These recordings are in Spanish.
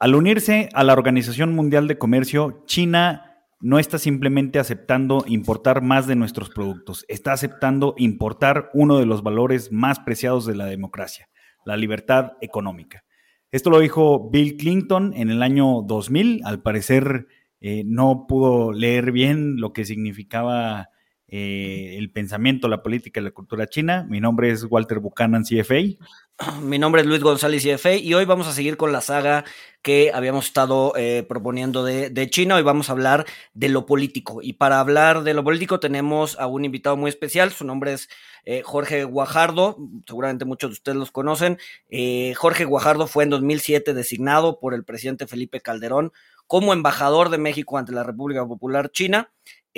Al unirse a la Organización Mundial de Comercio, China no está simplemente aceptando importar más de nuestros productos, está aceptando importar uno de los valores más preciados de la democracia, la libertad económica. Esto lo dijo Bill Clinton en el año 2000. Al parecer eh, no pudo leer bien lo que significaba eh, el pensamiento, la política y la cultura china. Mi nombre es Walter Buchanan, CFA. Mi nombre es Luis González, CFA, y hoy vamos a seguir con la saga que habíamos estado eh, proponiendo de, de, China. Hoy vamos a hablar de lo político. Y para hablar de lo político tenemos a un invitado muy especial. Su nombre es eh, Jorge Guajardo. Seguramente muchos de ustedes los conocen. Jorge Guajardo fue en 2007 designado por el presidente Felipe Calderón como embajador de México ante la República Popular China.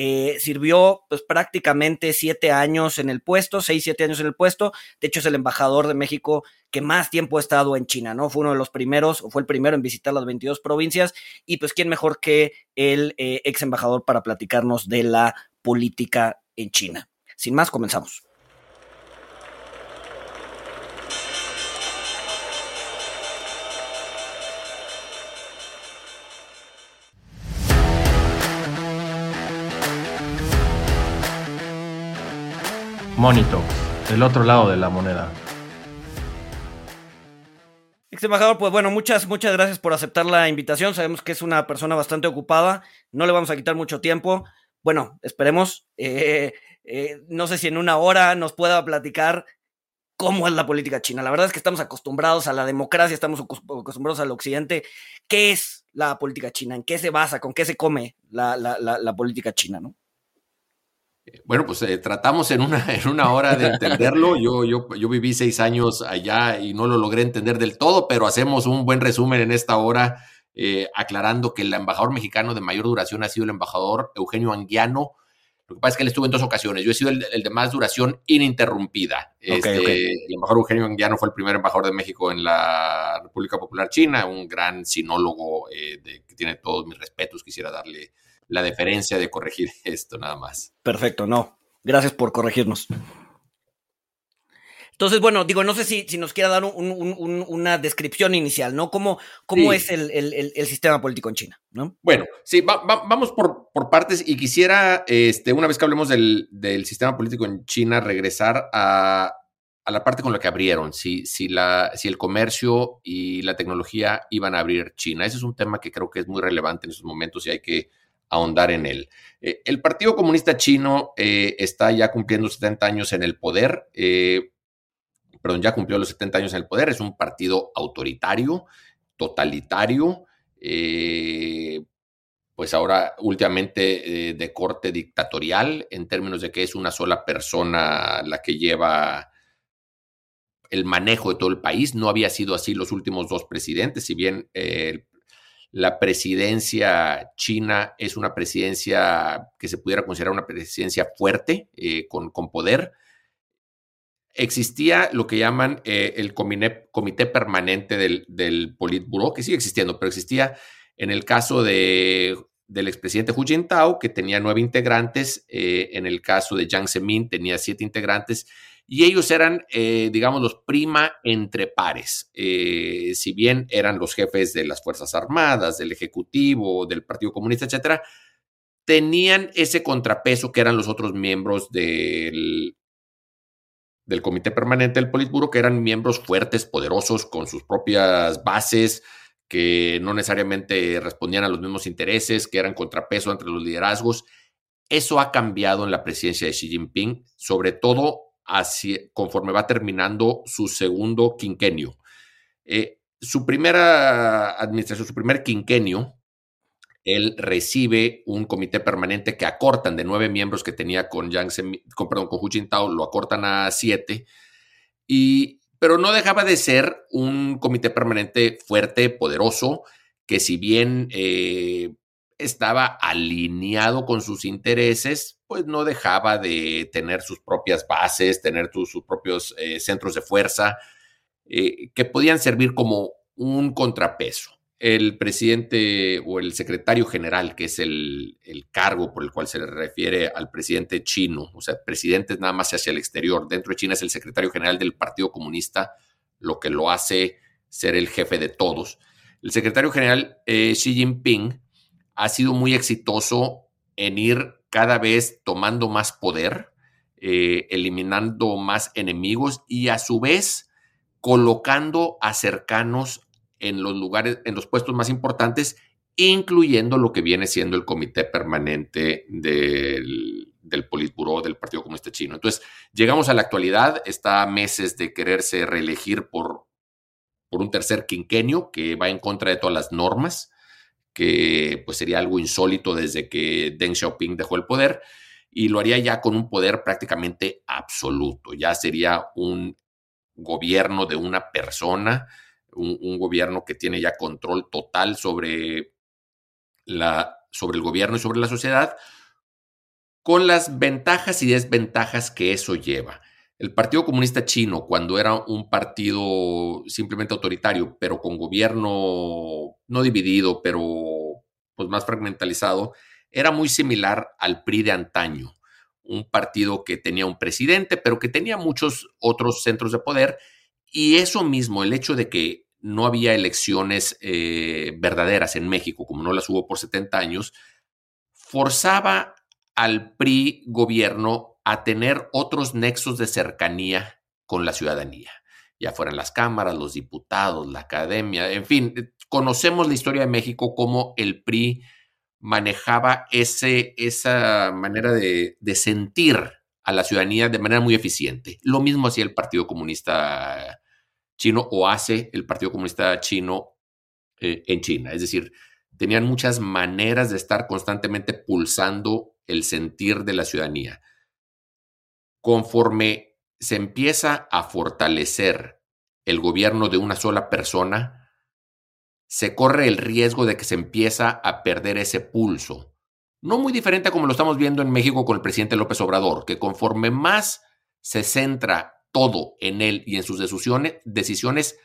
Eh, sirvió pues prácticamente siete años en el puesto, seis, siete años en el puesto. De hecho, es el embajador de México que más tiempo ha estado en China, ¿no? Fue uno de los primeros, o fue el primero en visitar las 22 provincias. Y pues, ¿quién mejor que el eh, ex embajador para platicarnos de la política en China? Sin más, comenzamos. Monito, el otro lado de la moneda. Ex embajador, pues bueno, muchas, muchas gracias por aceptar la invitación. Sabemos que es una persona bastante ocupada. No le vamos a quitar mucho tiempo. Bueno, esperemos. Eh, eh, no sé si en una hora nos pueda platicar cómo es la política china. La verdad es que estamos acostumbrados a la democracia, estamos acostumbrados al occidente. ¿Qué es la política china? ¿En qué se basa? ¿Con qué se come la, la, la política china? ¿no? Bueno, pues eh, tratamos en una, en una hora de entenderlo. Yo, yo, yo viví seis años allá y no lo logré entender del todo, pero hacemos un buen resumen en esta hora, eh, aclarando que el embajador mexicano de mayor duración ha sido el embajador Eugenio Anguiano. Lo que pasa es que él estuvo en dos ocasiones. Yo he sido el, de más duración ininterrumpida. Este, el embajador Eugenio Anguiano fue el primer embajador de México en la República Popular China, un gran sinólogo eh, que tiene todos mis respetos. Quisiera darle la deferencia de corregir esto nada más. Perfecto, no. Gracias por corregirnos. Entonces, bueno, digo, no sé si, si nos quiera dar una descripción inicial, ¿no? ¿Cómo, cómo es el, sistema político en China? ¿no? Bueno, sí, vamos por, por, partes y quisiera, este, una vez que hablemos del, sistema político en China, regresar a, a, la parte con la que abrieron, si, si, la, si el comercio y la tecnología iban a abrir China. Ese es un tema que creo que es muy relevante en estos momentos y hay que ahondar en él. Eh, el Partido Comunista Chino eh, está ya cumpliendo 70 años en el poder, eh, perdón, ya cumplió los 70 años en el poder, es un partido autoritario, totalitario, pues ahora últimamente de corte dictatorial, en términos de que es una sola persona la que lleva el manejo de todo el país. No había sido así los últimos dos presidentes, si bien el la presidencia china es una presidencia que se pudiera considerar una presidencia fuerte, eh, con, con, poder. Existía lo que llaman eh, el comité, permanente del, del, Politburo, que sigue existiendo, pero existía en el caso de, del expresidente Hu Jintao, que tenía nueve integrantes, eh, en el caso de Jiang Zemin tenía siete integrantes, y ellos eran, eh, digamos, los prima entre pares. Eh, si bien eran los jefes de las Fuerzas Armadas, del Ejecutivo, del Partido Comunista, etcétera, tenían ese contrapeso que eran los otros miembros del, del Comité Permanente del Politburo, que eran miembros fuertes, poderosos, con sus propias bases, que no necesariamente respondían a los mismos intereses, que eran contrapeso entre los liderazgos. Eso ha cambiado en la presidencia de Xi Jinping, sobre todo conforme va terminando su segundo quinquenio. Eh, su primera administración, su primer quinquenio, él recibe un comité permanente que acortan de nueve miembros que tenía con, Yang con, perdón, con Hu Jintao, lo acortan a siete, y, pero no dejaba de ser un comité permanente fuerte, poderoso, que si bien eh, estaba alineado con sus intereses, pues no dejaba de tener sus propias bases, tener sus propios eh, centros de fuerza eh, que podían servir como un contrapeso. El presidente o el secretario general, que es el, cargo por el cual se le refiere al presidente chino, o sea, presidente nada más hacia el exterior, dentro de China es el secretario general del Partido Comunista, lo que lo hace ser el jefe de todos el secretario general eh, Xi Jinping ha sido muy exitoso en ir cada vez tomando más poder, eh, eliminando más enemigos y a su vez colocando a cercanos en los lugares, en los puestos más importantes, incluyendo lo que viene siendo el comité permanente del, del Politburó del Partido Comunista Chino. Entonces, llegamos a la actualidad, está meses de quererse reelegir por, por un tercer quinquenio que va en contra de todas las normas, que pues sería algo insólito desde que Deng Xiaoping dejó el poder y lo haría ya con un poder prácticamente absoluto. Ya sería un gobierno de una persona, un, gobierno que tiene ya control total sobre, la, sobre el gobierno y sobre la sociedad, con las ventajas y desventajas que eso lleva. El Partido Comunista Chino, cuando era un partido simplemente autoritario, pero con gobierno no dividido, pero pues más fragmentalizado, era muy similar al PRI de antaño, un partido que tenía un presidente, pero que tenía muchos otros centros de poder, y eso mismo, el hecho de que no había elecciones eh, verdaderas en México, como no las hubo por 70 años, forzaba al PRI gobierno a tener otros nexos de cercanía con la ciudadanía, ya fueran las cámaras, los diputados, la academia, en fin, eh, conocemos la historia de México como el PRI manejaba ese, esa manera de, sentir a la ciudadanía de manera muy eficiente. Lo mismo hacía el Partido Comunista Chino o hace el Partido Comunista Chino eh, en China. Es decir, tenían muchas maneras de estar constantemente pulsando el sentir de la ciudadanía. Conforme se empieza a fortalecer el gobierno de una sola persona, se corre el riesgo de que se empieza a perder ese pulso. No muy diferente a como lo estamos viendo en México con el presidente López Obrador, que conforme más se centra todo en él y en sus decisiones,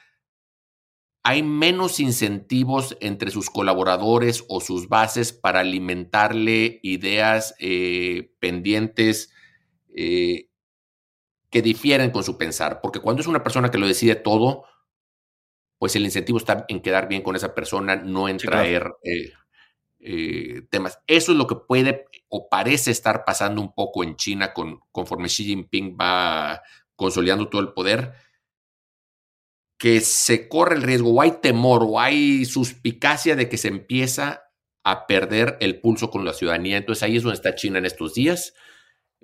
hay menos incentivos entre sus colaboradores o sus bases para alimentarle ideas eh, pendientes eh, que difieren con su pensar, porque cuando es una persona que lo decide todo, pues el incentivo está en quedar bien con esa persona, no en traer eh, temas. Eso es lo que puede o parece estar pasando un poco en China con, conforme Xi Jinping va consolidando todo el poder que se corre el riesgo o hay temor o hay suspicacia de que se empieza a perder el pulso con la ciudadanía. Entonces ahí es donde está China en estos días.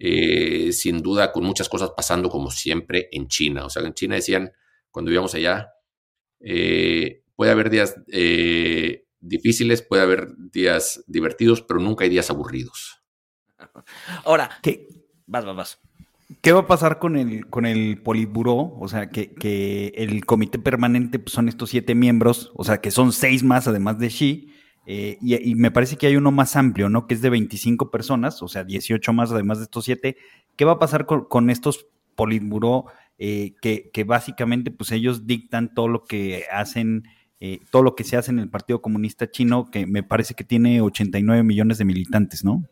Eh, sin duda con muchas cosas pasando como siempre en China. O sea, en China decían, cuando íbamos allá, eh, puede haber días eh, difíciles, puede haber días divertidos, pero nunca hay días aburridos. Ahora, ¿qué? Vas, vas, vas. ¿Qué va a pasar con el, con el Politburó? O sea, que, el comité permanente pues, son estos siete miembros, o sea, que son seis más además de Xi, eh, y, me parece que hay uno más amplio, ¿no? Que es de 25 personas, o sea, 18 más además de estos siete. ¿Qué va a pasar con, estos Politburó eh, que, que, básicamente pues ellos dictan todo lo que hacen, eh, todo lo que se hace en el Partido Comunista Chino, que me parece que tiene 89 millones de militantes, ¿no?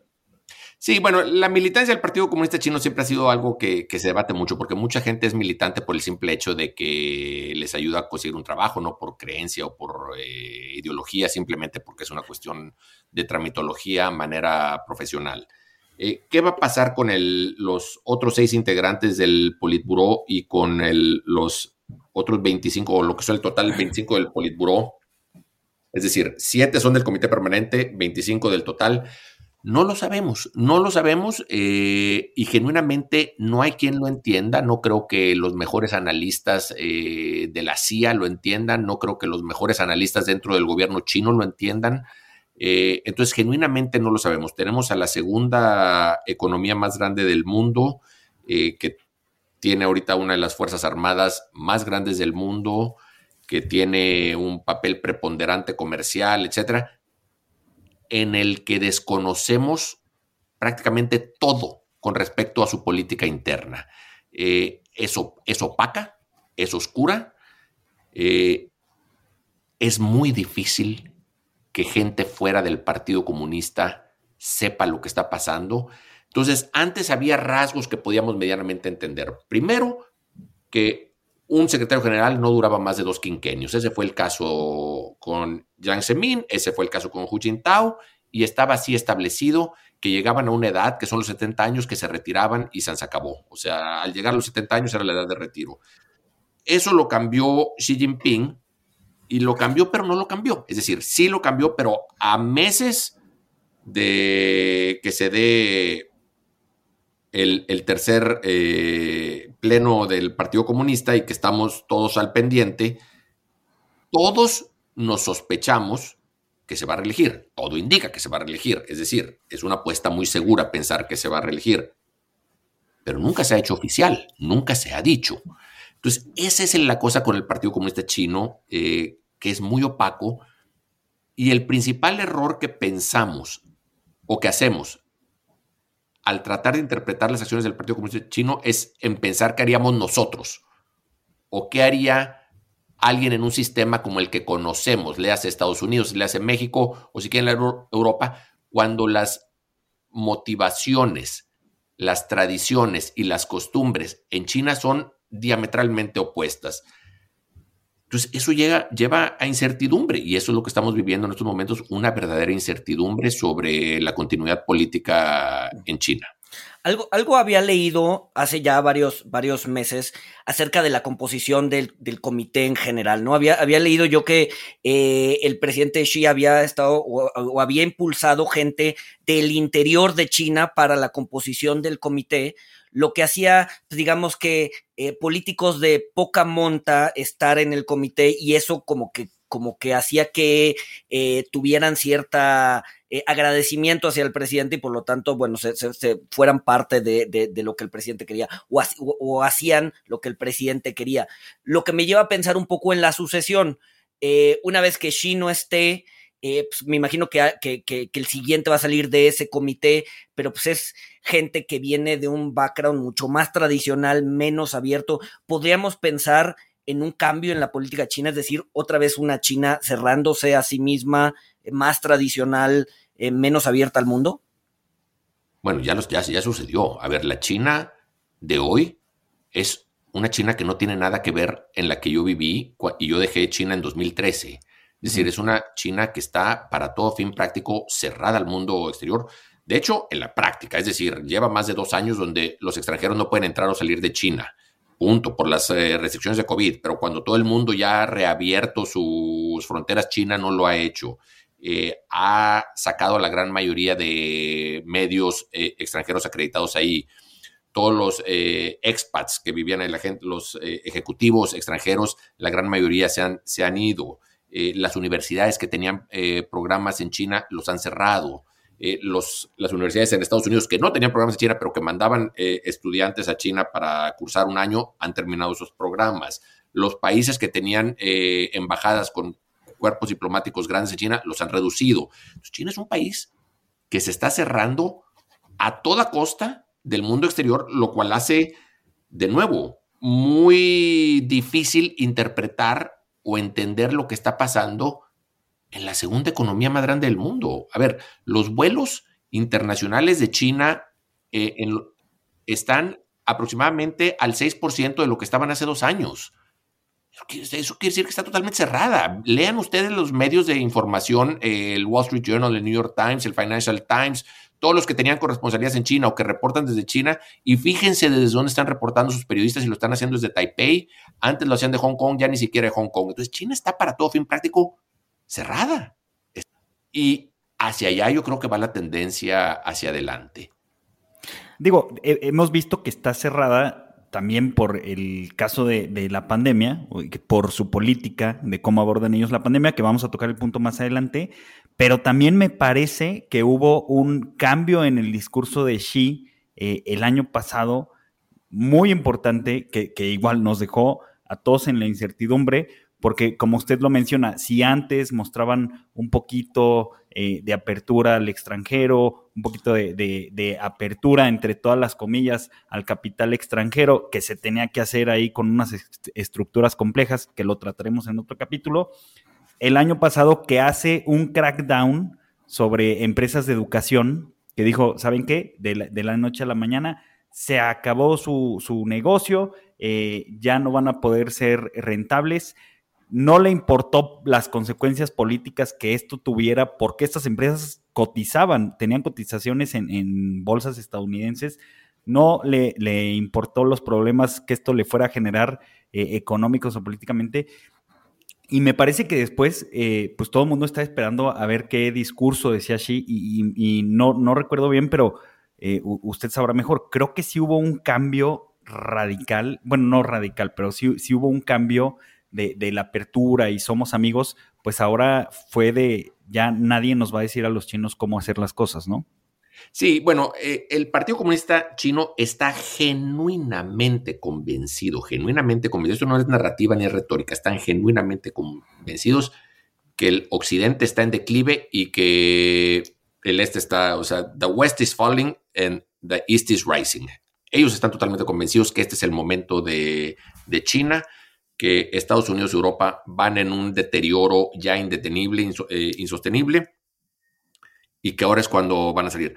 Sí, bueno, la militancia del Partido Comunista Chino siempre ha sido algo que, se debate mucho, porque mucha gente es militante por el simple hecho de que les ayuda a conseguir un trabajo, no por creencia o por eh, ideología, simplemente porque es una cuestión de tramitología, manera profesional. Eh, ¿Qué va a pasar con los otros seis integrantes del Politburó y con los otros 25, o lo que son el total 25 del Politburó? Es decir, siete son del Comité Permanente, 25 del total. No lo sabemos, no lo sabemos eh, y genuinamente no hay quien lo entienda. No creo que los mejores analistas eh, de la CIA lo entiendan, no creo que los mejores analistas dentro del gobierno chino lo entiendan. Eh, entonces, genuinamente no lo sabemos. Tenemos a la segunda economía más grande del mundo, que tiene ahorita una de las Fuerzas Armadas más grandes del mundo, que tiene un papel preponderante comercial, etcétera en el que desconocemos prácticamente todo con respecto a su política interna. Eh, es opaca, es oscura, eh, es muy difícil que gente fuera del Partido Comunista sepa lo que está pasando. Entonces, antes había rasgos que podíamos medianamente entender. Primero, que un secretario general no duraba más de dos quinquenios. Ese fue el caso con Jiang Zemin, ese fue el caso con Hu Jintao, y estaba así establecido que llegaban a una edad, que son los 70 años, que se retiraban y se acabó. O sea, al llegar a los 70 años era la edad de retiro. Eso lo cambió Xi Jinping y lo cambió, pero no lo cambió. Es decir, sí lo cambió, pero a meses de que se dé el, tercer eh, pleno del Partido Comunista y que estamos todos al pendiente, todos nos sospechamos que se va a reelegir. Todo indica que se va a reelegir. Es decir, es una apuesta muy segura pensar que se va a reelegir. Pero nunca se ha hecho oficial, nunca se ha dicho. Entonces, esa es la cosa con el Partido Comunista Chino, eh, que es muy opaco. Y el principal error que pensamos o que hacemos al tratar de interpretar las acciones del Partido Comunista Chino es en pensar qué haríamos nosotros o qué haría alguien en un sistema como el que conocemos, le hace Estados Unidos, le hace México o si quieren la Europa, cuando las motivaciones, las tradiciones y las costumbres en China son diametralmente opuestas. Entonces, eso llega, lleva a incertidumbre y eso es lo que estamos viviendo en estos momentos, una verdadera incertidumbre sobre la continuidad política en China. Algo, algo había leído hace ya varios, varios meses acerca de la composición del, comité en general, ¿no? Había, había leído yo que eh, el presidente Xi había estado o, había impulsado gente del interior de China para la composición del comité, lo que hacía, pues, digamos que eh, políticos de poca monta estar en el comité y eso como que como que hacía que eh, tuvieran cierta eh, agradecimiento hacia el presidente y por lo tanto, bueno, se, fueran parte de, lo que el presidente quería o, hacían lo que el presidente quería. Lo que me lleva a pensar un poco en la sucesión. Eh, una vez que Xi no esté, pues me imagino que, el siguiente va a salir de ese comité, pero pues es gente que viene de un background mucho más tradicional, menos abierto. Podríamos pensar en un cambio en la política china, es decir, otra vez una China cerrándose a sí misma, eh, más tradicional, eh, menos abierta al mundo? Bueno, ya, ya, ya sucedió. A ver, la China de hoy es una China que no tiene nada que ver en la que yo viví y yo dejé China en 2013. Es decir, es una China que está para todo fin práctico cerrada al mundo exterior. De hecho, en la práctica, es decir, lleva más de dos años donde los extranjeros no pueden entrar o salir de China punto, por las eh, restricciones de COVID, pero cuando todo el mundo ya ha reabierto sus fronteras, China no lo ha hecho. Eh, ha sacado a la gran mayoría de medios eh, extranjeros acreditados ahí. Todos los expats que vivían en la gente, los ejecutivos extranjeros, la gran mayoría se han, se han ido. Las universidades que tenían programas en China los han cerrado. Eh, los, las universidades en Estados Unidos que no tenían programas en China, pero que mandaban eh, estudiantes a China para cursar un año, han terminado esos programas. Los países que tenían eh, embajadas con cuerpos diplomáticos grandes en China los han reducido. China es un país que se está cerrando a toda costa del mundo exterior, lo cual hace, de nuevo, muy difícil interpretar o entender lo que está pasando en la segunda economía más grande del mundo. A ver, los vuelos internacionales de China eh, están aproximadamente al 6% de lo que estaban hace dos años. Eso quiere, decir que está totalmente cerrada. Lean ustedes los medios de información, el Wall Street Journal, el New York Times, el Financial Times, todos los que tenían corresponsalías en China o que reportan desde China y fíjense desde dónde están reportando sus periodistas y lo están haciendo desde Taipei. Antes lo hacían de Hong Kong, ya ni siquiera de Hong Kong. Entonces China está para todo fin práctico cerrada. Y hacia allá yo creo que va la tendencia hacia adelante. Digo, hemos visto que está cerrada también por el caso de, la pandemia, por su política de cómo abordan ellos la pandemia, que vamos a tocar el punto más adelante, pero también me parece que hubo un cambio en el discurso de Xi eh, el año pasado muy importante que, igual nos dejó a todos en la incertidumbre, porque como usted lo menciona, si antes mostraban un poquito eh, de apertura al extranjero, un poquito de, apertura entre todas las comillas al capital extranjero, que se tenía que hacer ahí con unas estructuras complejas, que lo trataremos en otro capítulo, el año pasado que hace un crackdown sobre empresas de educación, que dijo, ¿saben qué? De la, noche a la mañana se acabó su, negocio, eh, ya no van a poder ser rentables. No le importó las consecuencias políticas que esto tuviera porque estas empresas cotizaban, tenían cotizaciones en, bolsas estadounidenses. No le, le, importó los problemas que esto le fuera a generar eh, económicos o políticamente. Y me parece que después, eh, pues todo el mundo está esperando a ver qué discurso decía Xi y, no, no recuerdo bien, pero eh, usted sabrá mejor. Creo que sí hubo un cambio radical, bueno, no radical, pero sí, sí hubo un cambio de, de, la apertura y somos amigos, pues ahora fue de ya nadie nos va a decir a los chinos cómo hacer las cosas, ¿no? Sí, bueno, eh, el Partido Comunista Chino está genuinamente convencido, genuinamente convencido, esto no es narrativa ni retórica, están genuinamente convencidos que el occidente está en declive y que el este está, o sea, the west is falling and the east is rising. Ellos están totalmente convencidos que este es el momento de, China, que Estados Unidos y Europa van en un deterioro ya indetenible, eh, insostenible y que ahora es cuando van a salir.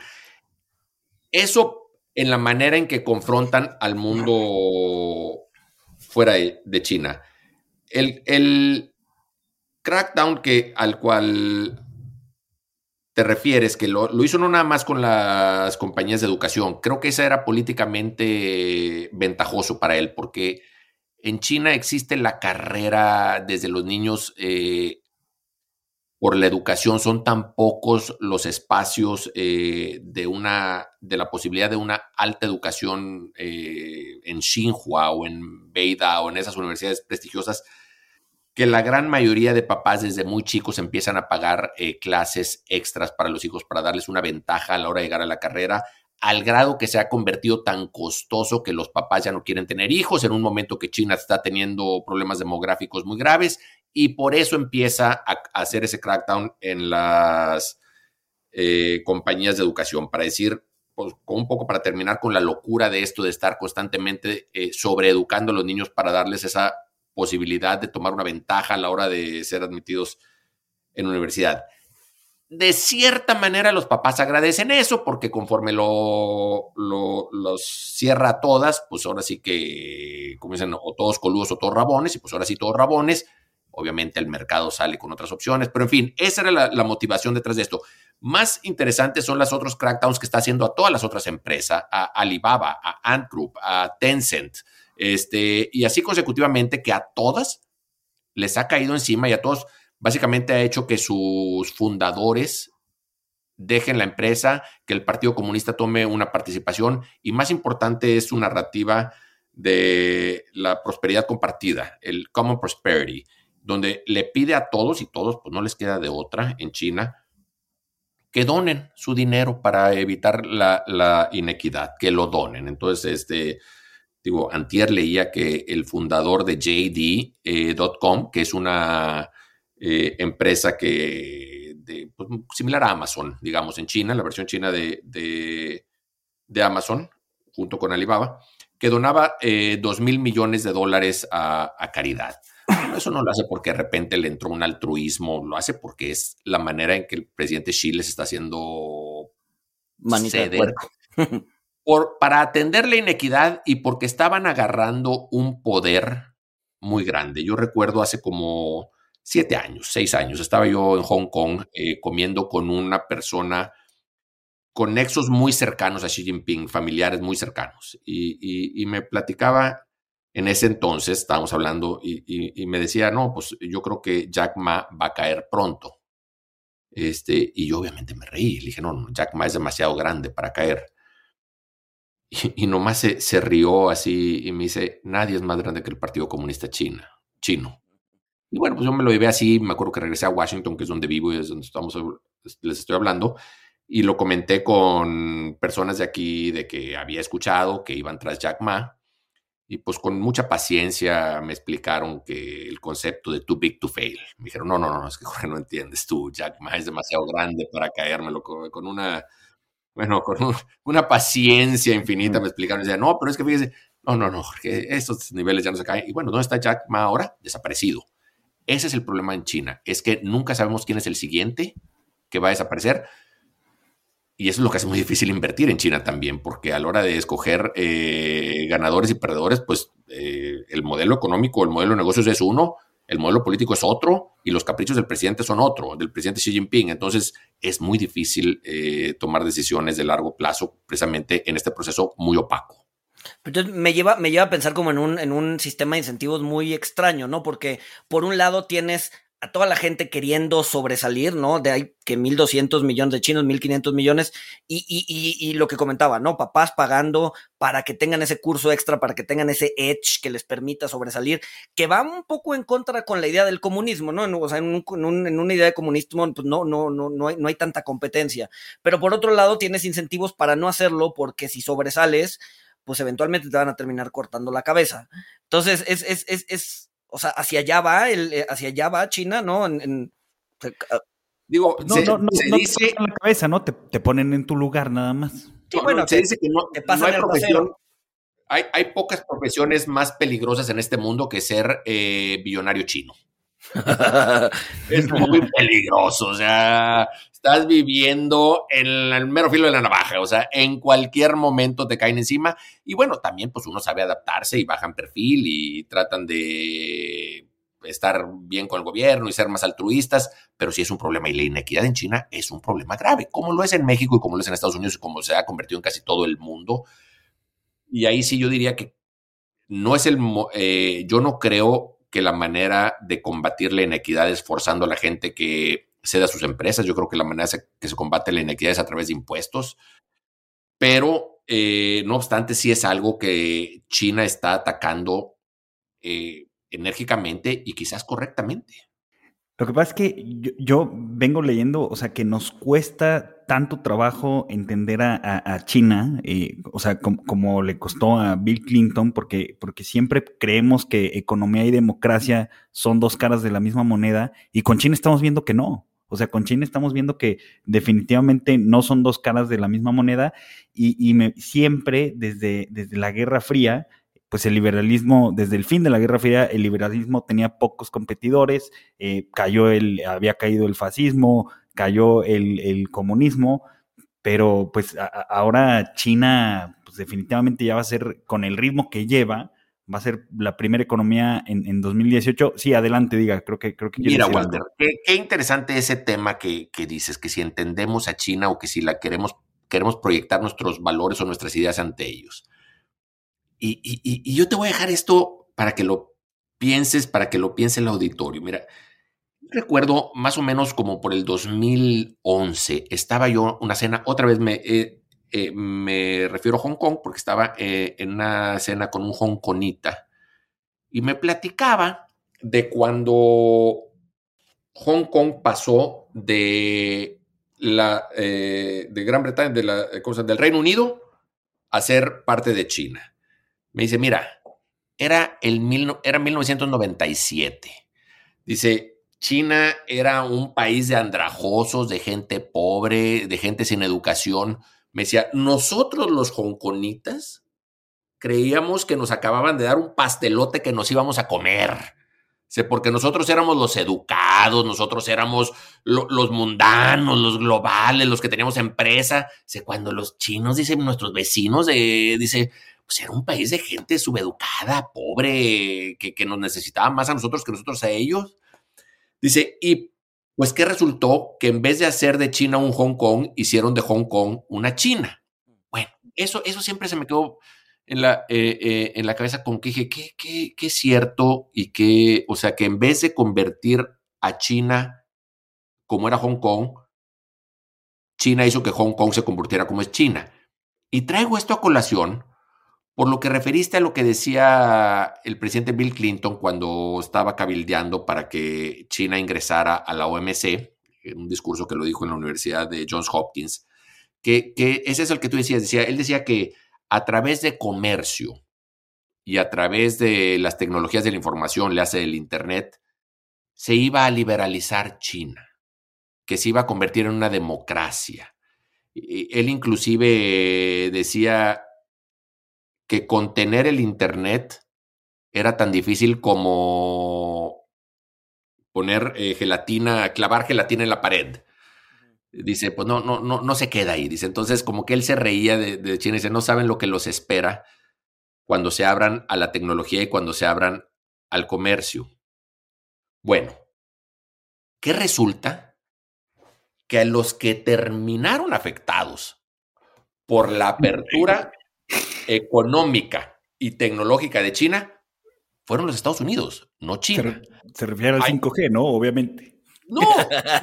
Eso en la manera en que confrontan al mundo fuera de China. El, crackdown que, al cual te refieres, que lo, lo, hizo no nada más con las compañías de educación, creo que ese era políticamente ventajoso para él, porque en China existe la carrera desde los niños eh, por la educación, son tan pocos los espacios eh, de, una, de la posibilidad de una alta educación eh, en Xinhua o en Beida o en esas universidades prestigiosas, que la gran mayoría de papás desde muy chicos empiezan a pagar eh, clases extras para los hijos para darles una ventaja a la hora de llegar a la carrera, al grado que se ha convertido tan costoso que los papás ya no quieren tener hijos en un momento que China está teniendo problemas demográficos muy graves y por eso empieza a, hacer ese crackdown en las eh, compañías de educación, para decir, pues, un poco para terminar con la locura de esto de estar constantemente eh, sobreeducando a los niños para darles esa posibilidad de tomar una ventaja a la hora de ser admitidos en universidad. De cierta manera los papás agradecen eso porque conforme lo, los cierra todas, pues ahora sí que, como dicen, o todos coludos o todos rabones, y pues ahora sí todos rabones, Obviamente el mercado sale con otras opciones, pero en fin, esa era la, motivación detrás de esto. Más interesantes son las otros crackdowns que está haciendo a todas las otras empresas, a Alibaba, a Ant Group, a Tencent, este, y así consecutivamente que a todas les ha caído encima y a todos básicamente ha hecho que sus fundadores dejen la empresa, que el Partido Comunista tome una participación y más importante es su narrativa de la prosperidad compartida, el common prosperity donde le pide a todos y todos, pues no les queda de otra en China, que donen su dinero para evitar la, inequidad, que lo donen. Entonces, este, digo, Antier leía que el fundador de JD.com, eh, que es una eh, empresa que pues, similar a Amazon, digamos, en China, la versión china de, de, Amazon, junto con Alibaba, que donaba eh, dos mil millones de dólares a caridad. Eso no lo hace porque de repente le entró un altruismo, lo hace porque es la manera en que el presidente Chile se está haciendo ceder. por, para atender la inequidad y porque estaban agarrando un poder muy grande. Yo recuerdo hace como siete años, seis años, estaba yo en Hong Kong eh, comiendo con una persona con nexos muy cercanos a Xi Jinping, familiares muy cercanos, y me platicaba en ese entonces estábamos hablando y, me decía, no, pues yo creo que Jack Ma va a caer pronto. Este, y yo obviamente me reí. Le dije, no, no Jack Ma es demasiado grande para caer. Y, nomás se, se, rió así y me dice, nadie es más grande que el Partido Comunista China, chino. Y bueno, pues yo me lo llevé así, me acuerdo que regresé a Washington, que es donde vivo y es donde estamos, les estoy hablando, y lo comenté con personas de aquí de que había escuchado que iban tras Jack Ma y pues con mucha paciencia me explicaron que el concepto de too big to fail. Me dijeron, no, no, no, es que Jorge no entiendes tú, Jack Ma es demasiado grande para caérmelo con, una, bueno, con una paciencia infinita me explicaron. Y decía, no, pero es que fíjese, no, no, no, Jorge, estos niveles ya no se caen. Y bueno, ¿dónde está Jack Ma ahora? Desaparecido. Ese es el problema en China, es que nunca sabemos quién es el siguiente que va a desaparecer y eso es lo que hace muy difícil invertir en China también, porque a la hora de escoger eh, ganadores y perdedores, pues eh, el modelo económico, el modelo de negocios es uno, el modelo político es otro y los caprichos del presidente son otro, del presidente Xi Jinping. Entonces es muy difícil eh, tomar decisiones de largo plazo precisamente en este proceso muy opaco. Entonces me lleva, me lleva a pensar como en un, en un sistema de incentivos muy extraño, ¿no? Porque por un lado tienes a toda la gente queriendo sobresalir, ¿no? De ahí que 1.200 millones de chinos, 1.500 millones, y, y, y, y, lo que comentaba, ¿no? Papás pagando para que tengan ese curso extra, para que tengan ese edge que les permita sobresalir, que va un poco en contra con la idea del comunismo, ¿no? O sea, en, un, una idea de comunismo, pues no, no, no, no hay, no hay tanta competencia. Pero por otro lado, tienes incentivos para no hacerlo, porque si sobresales, pues eventualmente te van a terminar cortando la cabeza. Entonces, es, es, es, es o sea, hacia allá va, el, eh, hacia allá va China, ¿no? En, en, ah, Digo, no, se, no, no, se no dice, te la cabeza, ¿no? Te, te, ponen en tu lugar nada más. Sí, bueno, se dice que no, no hay profesión. Hay, hay, pocas profesiones más peligrosas en este mundo que ser eh, billonario chino. es muy peligroso, o sea, estás viviendo en el mero filo de la navaja, o sea, en cualquier momento te caen encima y bueno, también pues uno sabe adaptarse y bajan perfil y tratan de estar bien con el gobierno y ser más altruistas, pero sí es un problema y la inequidad en China es un problema grave, como lo es en México y como lo es en Estados Unidos y como se ha convertido en casi todo el mundo. Y ahí sí yo diría que no es el, eh, yo no creo que la manera de combatir la inequidad es forzando a la gente que ceda sus empresas. Yo creo que la manera que se combate la inequidad es a través de impuestos. Pero, eh, no obstante, sí es algo que China está atacando eh, enérgicamente y quizás correctamente. Lo que pasa es que yo, vengo leyendo, o sea, que nos cuesta tanto trabajo entender a, China, eh, o sea, com, como le costó a Bill Clinton, porque, porque siempre creemos que economía y democracia son dos caras de la misma moneda, y con China estamos viendo que no. O sea, con China estamos viendo que definitivamente no son dos caras de la misma moneda, y, y me, siempre desde, desde la Guerra Fría, pues el liberalismo, desde el fin de la Guerra Fría, el liberalismo tenía pocos competidores, eh, cayó el, había caído el fascismo, cayó el, el comunismo, pero pues a, ahora China, pues definitivamente ya va a ser, con el ritmo que lleva, va a ser la primera economía en, en 2018. Sí, adelante, diga, creo que... Creo que Mira, Walter, qué, qué, interesante ese tema que, que dices, que si entendemos a China o que si la queremos, queremos proyectar nuestros valores o nuestras ideas ante ellos. Y, y, y, yo te voy a dejar esto para que lo pienses, para que lo piense el auditorio. Mira, recuerdo más o menos como por el 2011, estaba yo una cena, otra vez me, eh, eh, me refiero a Hong Kong porque estaba eh, en una cena con un hongkonita y me platicaba de cuando Hong Kong pasó de la de Gran Bretaña, de la, cosa, del Reino Unido a ser parte de China. Me dice, mira, era, el mil, era 1997. Dice, China era un país de andrajosos, de gente pobre, de gente sin educación. Me decía, nosotros los hongkonitas creíamos que nos acababan de dar un pastelote que nos íbamos a comer. Porque nosotros éramos los educados, nosotros éramos lo, los mundanos, los globales, los que teníamos empresa. Cuando los chinos, dicen nuestros vecinos, dice, pues era un país de gente subeducada, pobre, que, que nos necesitaba más a nosotros que nosotros a ellos. Dice, y pues ¿qué resultó? Que en vez de hacer de China un Hong Kong, hicieron de Hong Kong una China. Bueno, eso, eso siempre se me quedó en la, eh, eh, en la cabeza con que dije, ¿qué, qué, qué cierto? Y que, o sea, que en vez de convertir a China como era Hong Kong, China hizo que Hong Kong se convirtiera como es China. Y traigo esto a colación por lo que referiste a lo que decía el presidente Bill Clinton cuando estaba cabildeando para que China ingresara a la OMC, en un discurso que lo dijo en la Universidad de Johns Hopkins, que, que ese es el que tú decías, decía, él decía que a través de comercio y a través de las tecnologías de la información, le hace el Internet, se iba a liberalizar China, que se iba a convertir en una democracia. Él inclusive decía, que contener el Internet era tan difícil como poner eh, gelatina, clavar gelatina en la pared. Dice, pues no, no, no, no se queda ahí. Dice, entonces como que él se reía de, de China y dice, no saben lo que los espera cuando se abran a la tecnología y cuando se abran al comercio. Bueno, ¿qué resulta? Que a los que terminaron afectados por la apertura económica y tecnológica de China fueron los Estados Unidos, no China. Se, refiere al 5G, ¿no? Obviamente. No,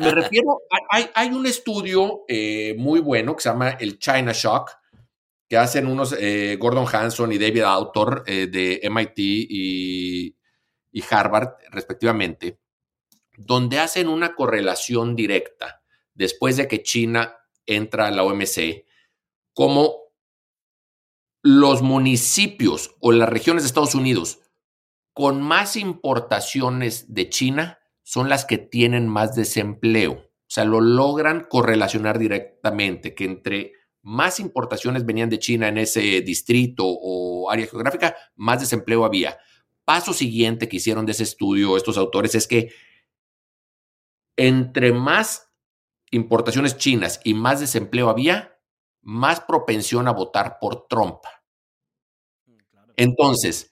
me refiero, hay, hay un estudio eh, muy bueno que se llama el China Shock, que hacen unos, eh, Gordon Hanson y David Autor eh, de MIT y, y Harvard, respectivamente, donde hacen una correlación directa después de que China entra a la OMC, como los municipios o las regiones de Estados Unidos con más importaciones de China son las que tienen más desempleo. O sea, lo logran correlacionar directamente, que entre más importaciones venían de China en ese distrito o área geográfica, más desempleo había. Paso siguiente que hicieron de ese estudio estos autores es que entre más importaciones chinas y más desempleo había, más propensión a votar por Trump. Mm, Entonces,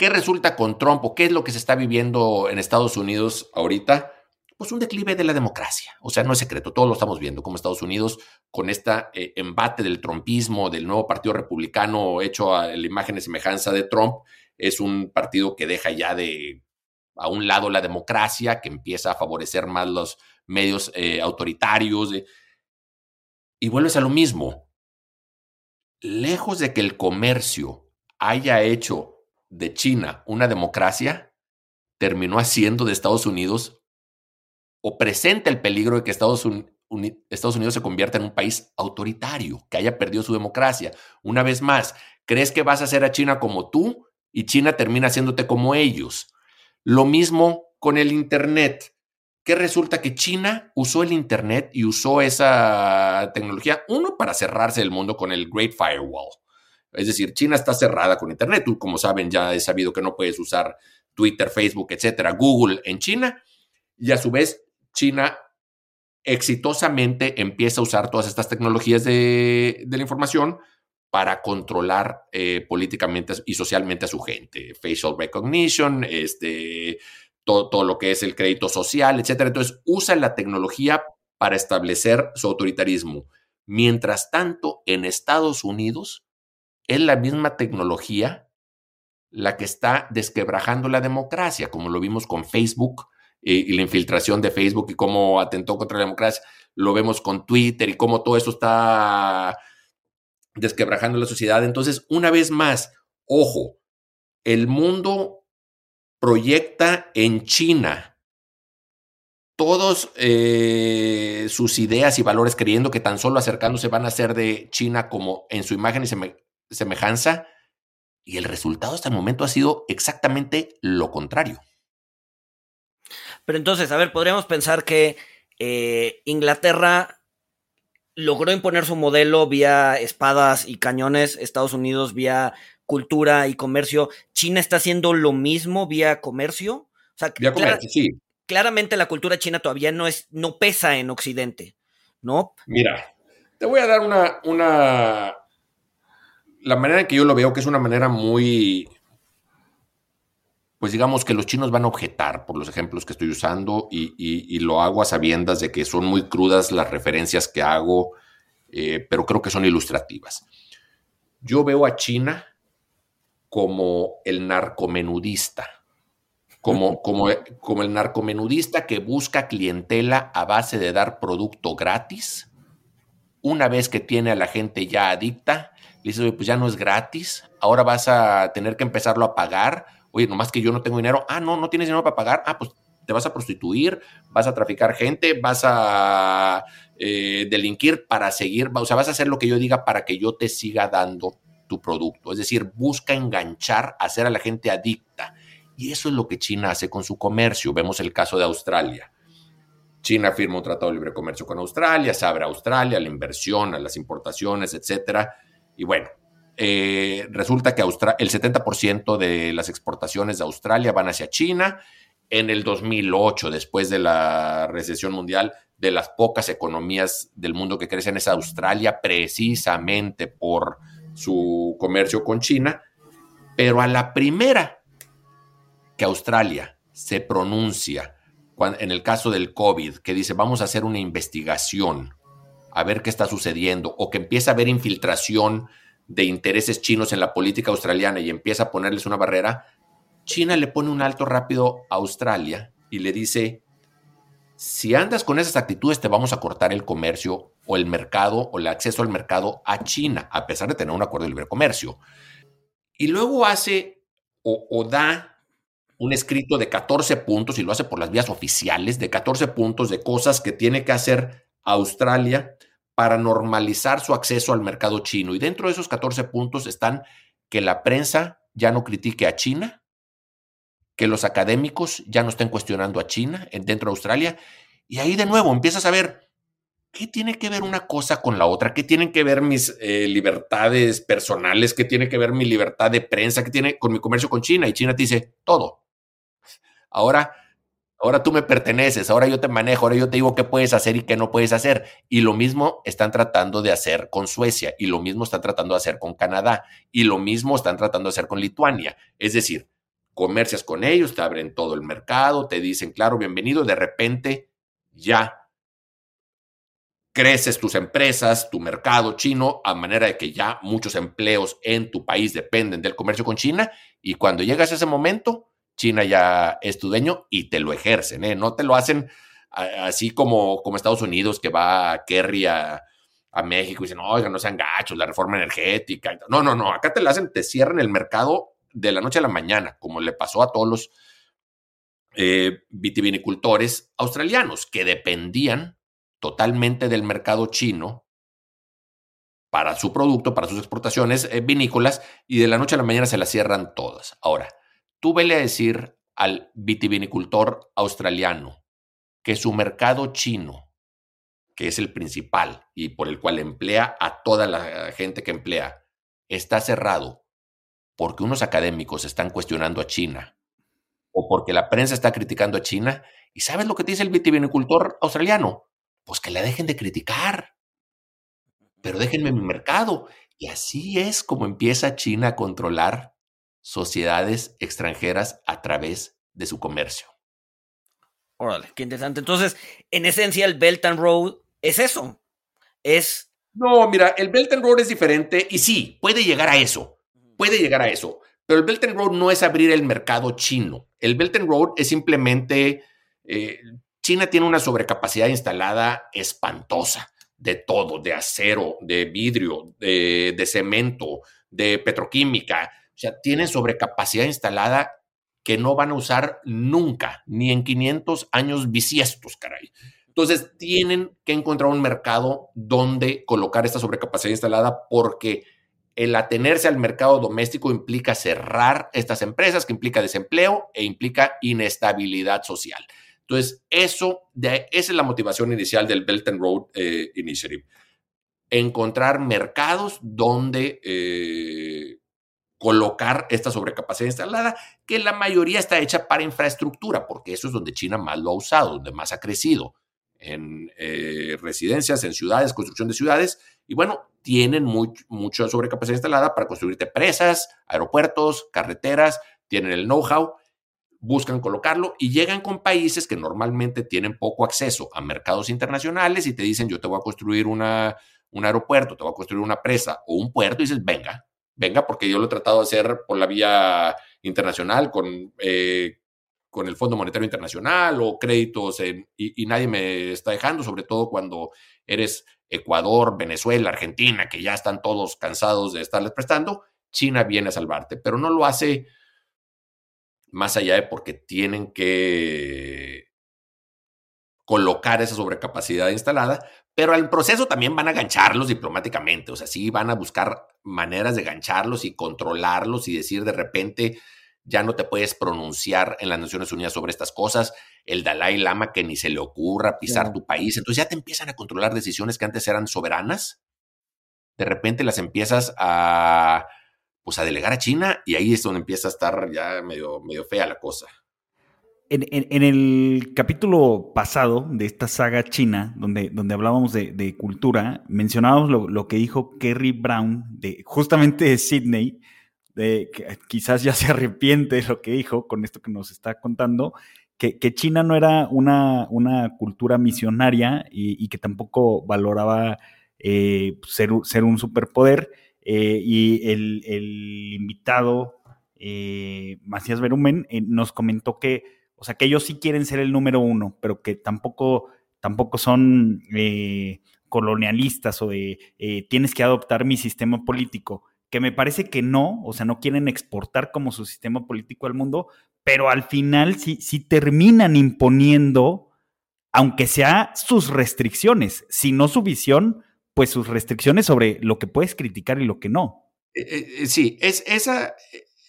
¿qué resulta con Trump o qué es lo que se está viviendo en Estados Unidos ahorita? Pues un declive de la democracia. O sea, no es secreto, todos lo estamos viendo, como Estados Unidos, con este embate del trumpismo, del nuevo Partido Republicano hecho a la imagen y semejanza de Trump, es un partido que deja ya de a un lado la democracia, que empieza a favorecer más los medios eh, autoritarios. y vuelves a lo mismo. Lejos de que el comercio haya hecho de China una democracia, terminó haciendo de Estados Unidos o presenta el peligro de que Estados, Unidos se convierta en un país autoritario, que haya perdido su democracia. Una vez más, ¿crees que vas a hacer a China como tú? y China termina haciéndote como ellos. Lo mismo con el Internet, que resulta que China usó el Internet y usó esa tecnología, uno, para cerrarse el mundo con el Great Firewall. Es decir, China está cerrada con Internet. Tú, como saben, ya he sabido que no puedes usar Twitter, Facebook, etcétera, Google en China. Y a su vez, China exitosamente empieza a usar todas estas tecnologías de, la información para controlar eh, políticamente y socialmente a su gente. Facial recognition, este, todo, todo, lo que es el crédito social, etc. Entonces, usa la tecnología para establecer su autoritarismo. Mientras tanto, en Estados Unidos, es la misma tecnología la que está desquebrajando la democracia, como lo vimos con Facebook y, eh, y la infiltración de Facebook y cómo atentó contra la democracia. Lo vemos con Twitter y cómo todo eso está desquebrajando la sociedad. Entonces, una vez más, ojo, el mundo proyecta en China todos eh, sus ideas y valores creyendo que tan solo acercándose van a ser de China como en su imagen y semejanza, y el resultado hasta el momento ha sido exactamente lo contrario. Pero entonces, a ver, podríamos pensar que eh, Inglaterra logró imponer su modelo vía espadas y cañones, Estados Unidos vía cultura y comercio, China está haciendo lo mismo vía comercio. O sea, vía comercio, sí. Claramente la cultura china todavía no es, no pesa en Occidente, ¿no? Mira, te voy a dar una, una, la manera en que yo lo veo, que es una manera muy, pues digamos que los chinos van a objetar por los ejemplos que estoy usando y, lo hago a sabiendas de que son muy crudas las referencias que hago, eh, pero creo que son ilustrativas. Yo veo a China como el narcomenudista, como, como, como el narcomenudista que busca clientela a base de dar producto gratis. Una vez que tiene a la gente ya adicta, le dice, pues ya no es gratis, ahora vas a tener que empezarlo a pagar Oye, nomás que yo no tengo dinero. Ah, no, no tienes dinero para pagar. Ah, pues te vas a prostituir, vas a traficar gente, vas a eh, delinquir para seguir, o sea, vas a hacer lo que yo diga para que yo te siga dando tu producto. Es decir, busca enganchar, hacer a la gente adicta. Y eso es lo que China hace con su comercio. Vemos el caso de Australia. China firma un tratado de libre comercio con Australia, se abre a Australia, la inversión, a las importaciones, etcétera. Y bueno, eh, resulta que el 70% de las exportaciones de Australia van hacia China. En el 2008, después de la recesión mundial, de las pocas economías del mundo que crecen es Australia, precisamente por su comercio con China, pero a la primera que Australia se pronuncia, en el caso del COVID, que dice vamos a hacer una investigación a ver qué está sucediendo, o que empieza a haber infiltración de intereses chinos en la política australiana y empieza a ponerles una barrera, China le pone un alto rápido a Australia y le dice, si andas con esas actitudes te vamos a cortar el comercio o el mercado o el acceso al mercado a China, a pesar de tener un acuerdo de libre comercio. Y luego hace o, o da un escrito de 14 puntos y lo hace por las vías oficiales, de 14 puntos de cosas que tiene que hacer Australia para normalizar su acceso al mercado chino. Y dentro de esos 14 puntos están que la prensa ya no critique a China, que los académicos ya no estén cuestionando a China dentro de Australia. Y ahí de nuevo empiezas a ver qué tiene que ver una cosa con la otra, qué tienen que ver mis eh, libertades personales, qué tiene que ver mi libertad de prensa, qué tiene con mi comercio con China. Y China te dice todo. Ahora Ahora tú me perteneces, ahora yo te manejo, ahora yo te digo qué puedes hacer y qué no puedes hacer. Y lo mismo están tratando de hacer con Suecia, y lo mismo están tratando de hacer con Canadá, y lo mismo están tratando de hacer con Lituania. Es decir, comercias con ellos, te abren todo el mercado, te dicen, claro, bienvenido, de repente ya creces tus empresas, tu mercado chino, a manera de que ya muchos empleos en tu país dependen del comercio con China, y cuando llegas a ese momento, China ya es tu dueño y te lo ejercen, ¿eh? No te lo hacen así como, como Estados Unidos, que va Kerry a, México y dicen, oiga, no sean gachos, la reforma energética. No, no, no, acá te lo hacen, te cierran el mercado de la noche a la mañana, como le pasó a todos los eh, vitivinicultores australianos que dependían totalmente del mercado chino para su producto, para sus exportaciones eh, vinícolas, y de la noche a la mañana se las cierran todas. Ahora, Tú vele a decir al vitivinicultor australiano que su mercado chino, que es el principal y por el cual emplea a toda la gente que emplea, está cerrado porque unos académicos están cuestionando a China o porque la prensa está criticando a China. ¿Y sabes lo que dice el vitivinicultor australiano? Pues que la dejen de criticar, pero déjenme mi mercado. Y así es como empieza China a controlar sociedades extranjeras a través de su comercio. Órale, qué interesante. Entonces, en esencia, el Belt and Road es eso. Es. No, mira, el Belt and Road es diferente y sí, puede llegar a eso. Puede llegar a eso. Pero el Belt and Road no es abrir el mercado chino. El Belt and Road es simplemente. Eh, China tiene una sobrecapacidad instalada espantosa de todo, de acero, de vidrio, de, de cemento, de petroquímica. Sea, tienen sobrecapacidad instalada que no van a usar nunca, ni en 500 años bisiestos, caray. Entonces, tienen que encontrar un mercado donde colocar esta sobrecapacidad instalada porque el atenerse al mercado doméstico implica cerrar estas empresas, que implica desempleo e implica inestabilidad social. Entonces, eso, esa es la motivación inicial del Belt and Road eh, Initiative. Encontrar mercados donde eh, colocar esta sobrecapacidad instalada, que la mayoría está hecha para infraestructura, porque eso es donde China más lo ha usado, donde más ha crecido, en eh, residencias, en ciudades, construcción de ciudades, y bueno, tienen mucha sobrecapacidad instalada para construirte presas, aeropuertos, carreteras, tienen el know-how, buscan colocarlo y llegan con países que normalmente tienen poco acceso a mercados internacionales y te dicen, yo te voy a construir una, un aeropuerto, te voy a construir una presa o un puerto, y dices, venga, venga, porque yo lo he tratado de hacer por la vía internacional con, eh, con el Fondo Monetario Internacional o créditos y, nadie me está dejando, sobre todo cuando eres Ecuador, Venezuela, Argentina, que ya están todos cansados de estarles prestando, China viene a salvarte, pero no lo hace más allá de porque tienen que colocar esa sobrecapacidad instalada, pero al proceso también van a gancharlos diplomáticamente, o sea, sí van a buscar maneras de gancharlos y controlarlos y decir de repente ya no te puedes pronunciar en las Naciones Unidas sobre estas cosas, el Dalai Lama que ni se le ocurra pisar tu país, entonces ya te empiezan a controlar decisiones que antes eran soberanas, de repente las empiezas a pues a delegar a China y ahí es donde empieza a estar ya medio, medio fea la cosa. En, el capítulo pasado de esta saga china, donde, donde hablábamos de, cultura, mencionábamos lo, que dijo Kerry Brown, de, justamente de Sydney, de, que quizás ya se arrepiente de lo que dijo con esto que nos está contando, que, China no era una, una cultura misionaria y, que tampoco valoraba eh, ser, ser, un superpoder. Eh, y el, invitado, eh, Macías Berumen, nos comentó que o sea, que ellos sí quieren ser el número uno, pero que tampoco, tampoco son eh, colonialistas o de eh, tienes que adoptar mi sistema político, que me parece que no, o sea, no quieren exportar como su sistema político al mundo, pero al final sí, sí terminan imponiendo, aunque sea sus restricciones, si no su visión, pues sus restricciones sobre lo que puedes criticar y lo que no. Eh, sí, es, esa,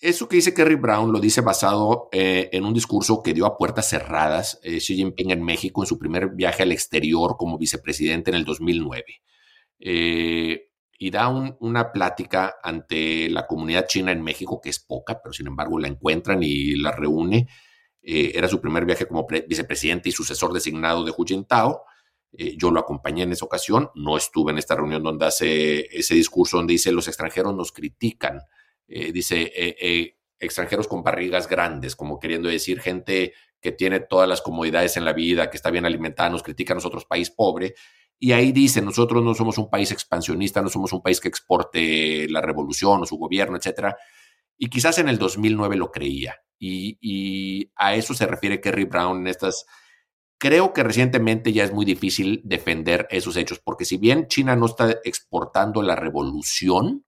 eso que dice Kerry Brown lo dice basado eh, en un discurso que dio a puertas cerradas eh, Xi Jinping en México en su primer viaje al exterior como vicepresidente en el 2009. Eh, y da una plática ante la comunidad china en México, que es poca, pero sin embargo la encuentran y la reúne. era su primer viaje como vicepresidente y sucesor designado de Hu Jintao. yo lo acompañé en esa ocasión, no estuve en esta reunión donde hace ese discurso donde dice los extranjeros nos critican eh, dice, eh, eh, extranjeros con barrigas grandes, como queriendo decir gente que tiene todas las comodidades en la vida, que está bien alimentada, nos critica a nosotros, país pobre. Y ahí dice, nosotros no somos un país expansionista, no somos un país que exporte la revolución o su gobierno, etcétera. Y quizás en el 2009 lo creía. Y, y, a eso se refiere Kerry Brown en estas... Creo que recientemente ya es muy difícil defender esos hechos, porque si bien China no está exportando la revolución,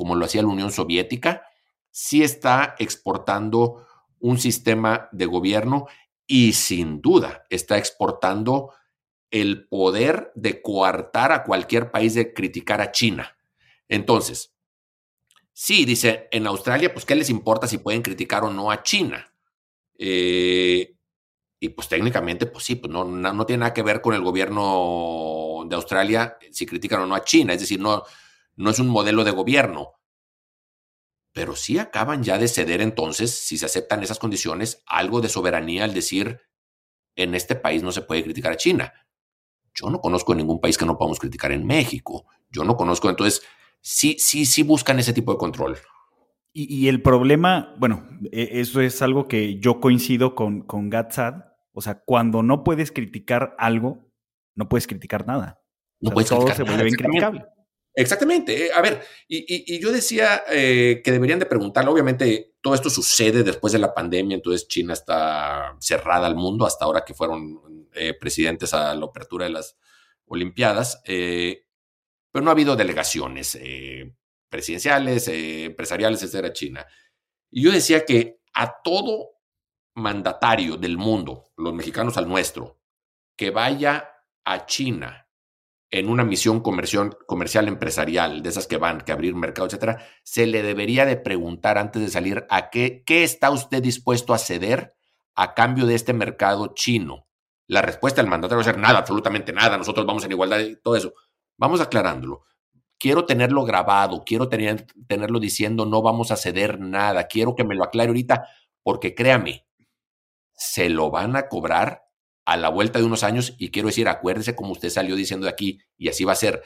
como lo hacía la Unión Soviética, sí está exportando un sistema de gobierno y sin duda está exportando el poder de coartar a cualquier país de criticar a China. Entonces, sí, dice, en Australia, pues, ¿qué les importa si pueden criticar o no a China? Eh, y pues técnicamente, pues sí, pues no, no, no, tiene nada que ver con el gobierno de Australia si critican o no a China. Es decir, no, no es un modelo de gobierno. Pero sí acaban ya de ceder entonces, si se aceptan esas condiciones, algo de soberanía al decir, en este país no se puede criticar a China. Yo no conozco ningún país que no podamos criticar en México. Yo no conozco, entonces sí, sí, sí buscan ese tipo de control. Y, el problema, bueno, e, eso es algo que yo coincido con, con Gatsad. O sea, cuando no puedes criticar algo, no puedes criticar nada. No puedes todo se vuelve incriticable. Exactamente. Eh, a ver, y, yo decía eh, que deberían de preguntar, obviamente todo esto sucede después de la pandemia, entonces China está cerrada al mundo hasta ahora que fueron eh, presidentes a la apertura de las Olimpiadas, pero no ha habido delegaciones presidenciales, empresariales, etcétera, China. Y yo decía que a todo mandatario del mundo, los mexicanos al nuestro, que vaya a China en una misión comercial, comercial empresarial, de esas que van, que abrir mercado, etcétera, se le debería de preguntar antes de salir a qué, qué está usted dispuesto a ceder a cambio de este mercado chino. La respuesta del mandatario va a ser nada, absolutamente nada, nosotros vamos en igualdad y todo eso. Vamos aclarándolo. Quiero tenerlo grabado, quiero tener, tenerlo diciendo no vamos a ceder nada, quiero que me lo aclare ahorita, porque créame, se lo van a cobrar a la vuelta de unos años, y quiero decir, acuérdese como usted salió diciendo de aquí, y así va a ser.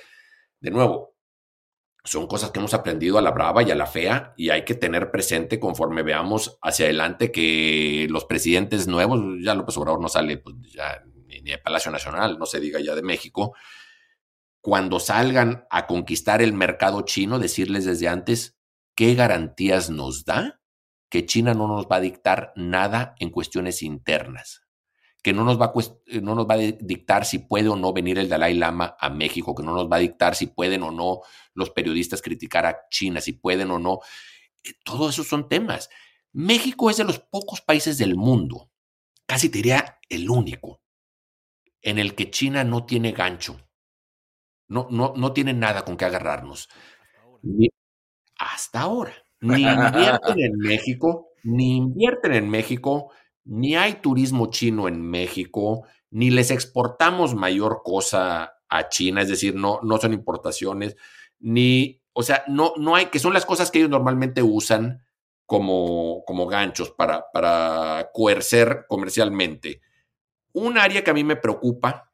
De nuevo, son cosas que hemos aprendido a la brava y a la fea, y hay que tener presente conforme veamos hacia adelante que los presidentes nuevos, ya López Obrador no sale pues, ni de Palacio Nacional, no se diga ya de México, cuando salgan a conquistar el mercado chino, decirles desde antes qué garantías nos da que China no nos va a dictar nada en cuestiones internas que no nos, va a, eh, no nos va a dictar si puede o no venir el Dalai Lama a México, que no nos va a dictar si pueden o no los periodistas criticar a China, si pueden o no. Eh, todos esos son temas. México es de los pocos países del mundo, casi te diría el único, en el que China no tiene gancho. No, no, no tiene nada con que agarrarnos. hasta ahora. Ni invierten en México, ni invierten en México, ni hay turismo chino en México, ni les exportamos mayor cosa a China, es decir, no, no son importaciones, ni, o sea, no, no hay, que son las cosas que ellos normalmente usan como, como ganchos para, para coercer comercialmente. Un área que a mí me preocupa,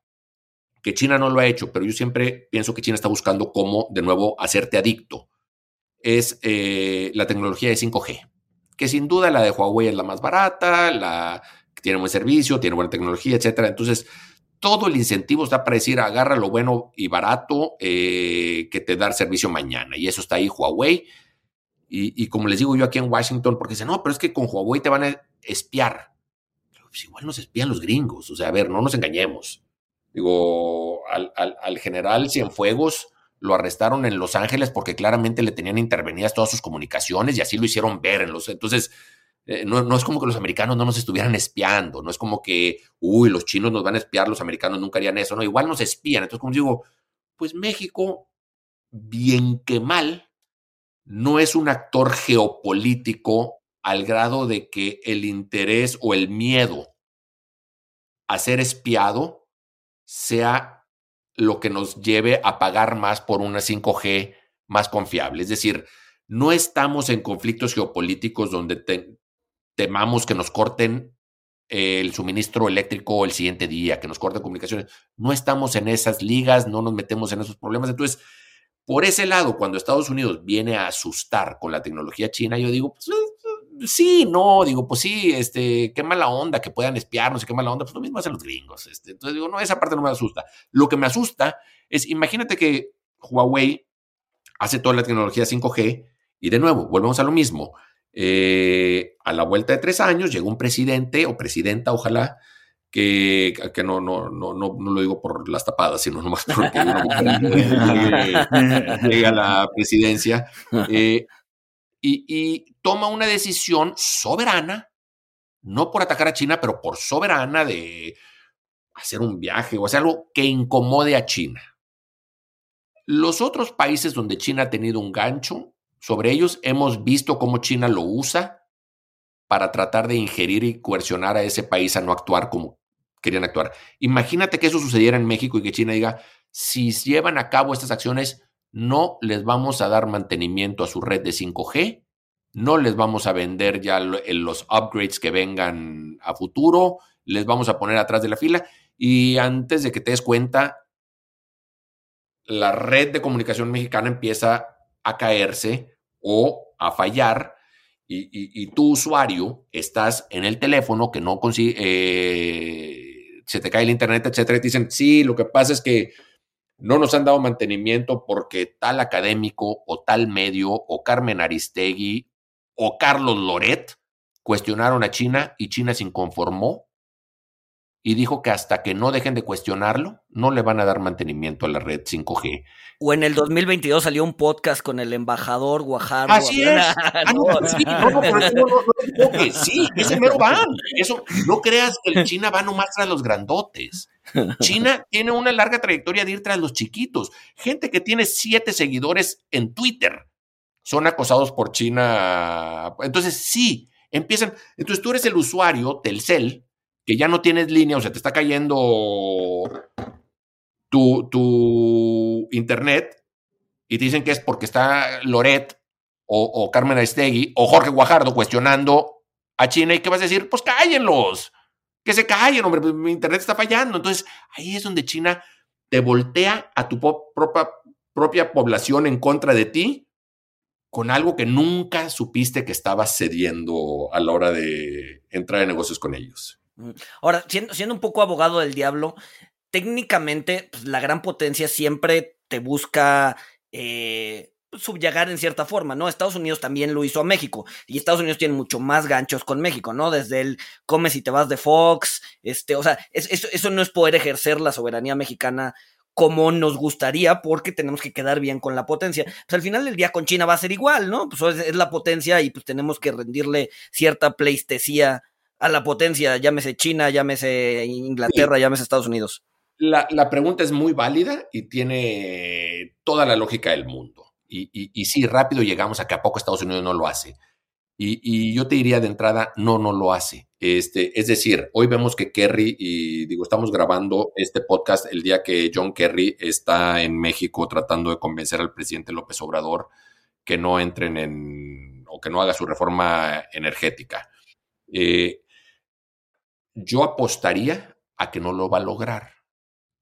que China no lo ha hecho, pero yo siempre pienso que China está buscando cómo, de nuevo, hacerte adicto, es eh, la tecnología de 5G, que sin duda la de Huawei es la más barata, la tiene buen servicio, tiene buena tecnología, etcétera. Entonces, todo el incentivo está para decir agarra lo bueno y barato eh, que te da servicio mañana. Y eso está ahí Huawei. Y, como les digo yo aquí en Washington, porque dicen, no, pero es que con Huawei te van a espiar. Pues igual nos espían los gringos. O sea, a ver, no nos engañemos. Digo, al, al general Cienfuegos lo arrestaron en Los Ángeles porque claramente le tenían intervenidas todas sus comunicaciones y así lo hicieron ver en los... Entonces, eh, no, es como que los americanos no nos estuvieran espiando, no es como que, uy, los chinos nos van a espiar, los americanos nunca harían eso, no, igual nos espían. Entonces, como digo, pues México, bien que mal, no es un actor geopolítico al grado de que el interés o el miedo a ser espiado sea lo que nos lleve a pagar más por una 5G más confiable. Es decir, no estamos en conflictos geopolíticos donde temamos que nos corten el suministro eléctrico el siguiente día, que nos corten comunicaciones. No estamos en esas ligas, no nos metemos en esos problemas. Entonces, por ese lado, cuando Estados Unidos viene a asustar con la tecnología china, yo digo, pues, sí, no, digo, pues sí, este, qué mala onda que puedan espiarnos y qué mala onda, pues lo mismo hacen los gringos. Este. Entonces digo, no, esa parte no me asusta. Lo que me asusta es, imagínate que Huawei hace toda la tecnología 5G y de nuevo, volvemos a lo mismo. Eh, a la vuelta de tres años llega un presidente o presidenta, ojalá, que, que no, no, no, no, no lo digo por las tapadas, sino nomás porque llega a la presidencia. Eh, y, toma una decisión soberana, no por atacar a China, pero por soberana de hacer un viaje o hacer algo que incomode a China. Los otros países donde China ha tenido un gancho, sobre ellos hemos visto cómo China lo usa para tratar de ingerir y coercionar a ese país a no actuar como querían actuar. Imagínate que eso sucediera en México y que China diga, si llevan a cabo estas acciones, no les vamos a dar mantenimiento a su red de 5G, no les vamos a vender ya los upgrades que vengan a futuro, les vamos a poner atrás de la fila. Y antes de que te des cuenta, la red de comunicación mexicana empieza a caerse o a fallar y, tu usuario estás en el teléfono que no consigue, eh, se te cae el internet, etcétera, y te dicen, sí, lo que pasa es que no nos han dado mantenimiento porque tal académico o tal medio o Carmen Aristegui o Carlos Loret cuestionaron a China y China se inconformó y dijo que hasta que no dejen de cuestionarlo, no le van a dar mantenimiento a la red 5G. O en el 2022 salió un podcast con el embajador Guajardo. Así es. Ah, no, sí, no, no, no, sí, ese mero van. Eso, no creas que el China va nomás tras los grandotes. China tiene una larga trayectoria de ir tras los chiquitos. Gente que tiene siete seguidores en Twitter son acosados por China. Entonces, sí, empiezan. Entonces, tú eres el usuario, Telcel, que ya no tienes línea o se te está cayendo tu, tu internet y te dicen que es porque está Loret o, Carmen Aristegui o Jorge Guajardo cuestionando a China y qué vas a decir, pues cállenlos, que se callen, hombre, pues, mi internet está fallando. Entonces ahí es donde China te voltea a tu propia, propia población en contra de ti con algo que nunca supiste que estabas cediendo a la hora de entrar en negocios con ellos. Ahora, siendo, siendo un poco abogado del diablo, técnicamente pues, la gran potencia siempre te busca eh, en cierta forma, ¿no? Estados Unidos también lo hizo a México y Estados Unidos tiene mucho más ganchos con México, ¿no? Desde el comes y te vas de Fox, este, o sea, eso no es poder ejercer la soberanía mexicana como nos gustaría porque tenemos que quedar bien con la potencia. Pues al final del día con China va a ser igual, ¿no? Pues es, es la potencia y pues tenemos que rendirle cierta pleistesía a la potencia, llámese China, llámese Inglaterra, llámese Estados Unidos. La, pregunta es muy válida y tiene toda la lógica del mundo. Y, y, sí, rápido llegamos a que a poco Estados Unidos no lo hace. Y, yo te diría de entrada, no, no lo hace. Este, es decir, hoy vemos que Kerry, y digo, estamos grabando este podcast el día que John Kerry está en México tratando de convencer al presidente López Obrador que no entren en o que no haga su reforma energética. Eh, yo apostaría a que no lo va a lograr.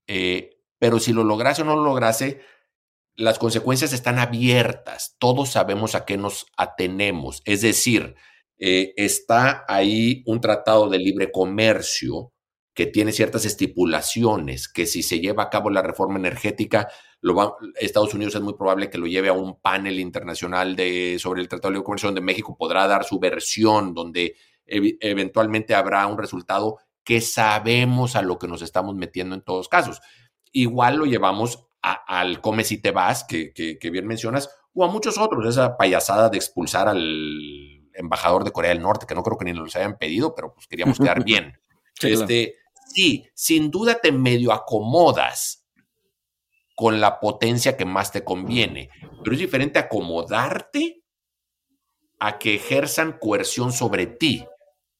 Eh, pero si lo lograse o no lo lograse, las consecuencias están abiertas. Todos sabemos a qué nos atenemos. Es decir, eh, está ahí un tratado de libre comercio que tiene ciertas estipulaciones, que si se lleva a cabo la reforma energética, lo Estados Unidos es muy probable que lo lleve a un panel internacional de, sobre el Tratado de Libre Comercio, donde México podrá dar su versión, donde eventualmente habrá un resultado que sabemos a lo que nos estamos metiendo en todos casos. Igual lo llevamos al come si te vas, que, que, bien mencionas, o a muchos otros, esa payasada de expulsar al embajador de Corea del Norte, que no creo que ni nos hayan pedido, pero pues queríamos quedar bien. sí, este, sí, sin duda te medio acomodas con la potencia que más te conviene, pero es diferente acomodarte a que ejerzan coerción sobre ti,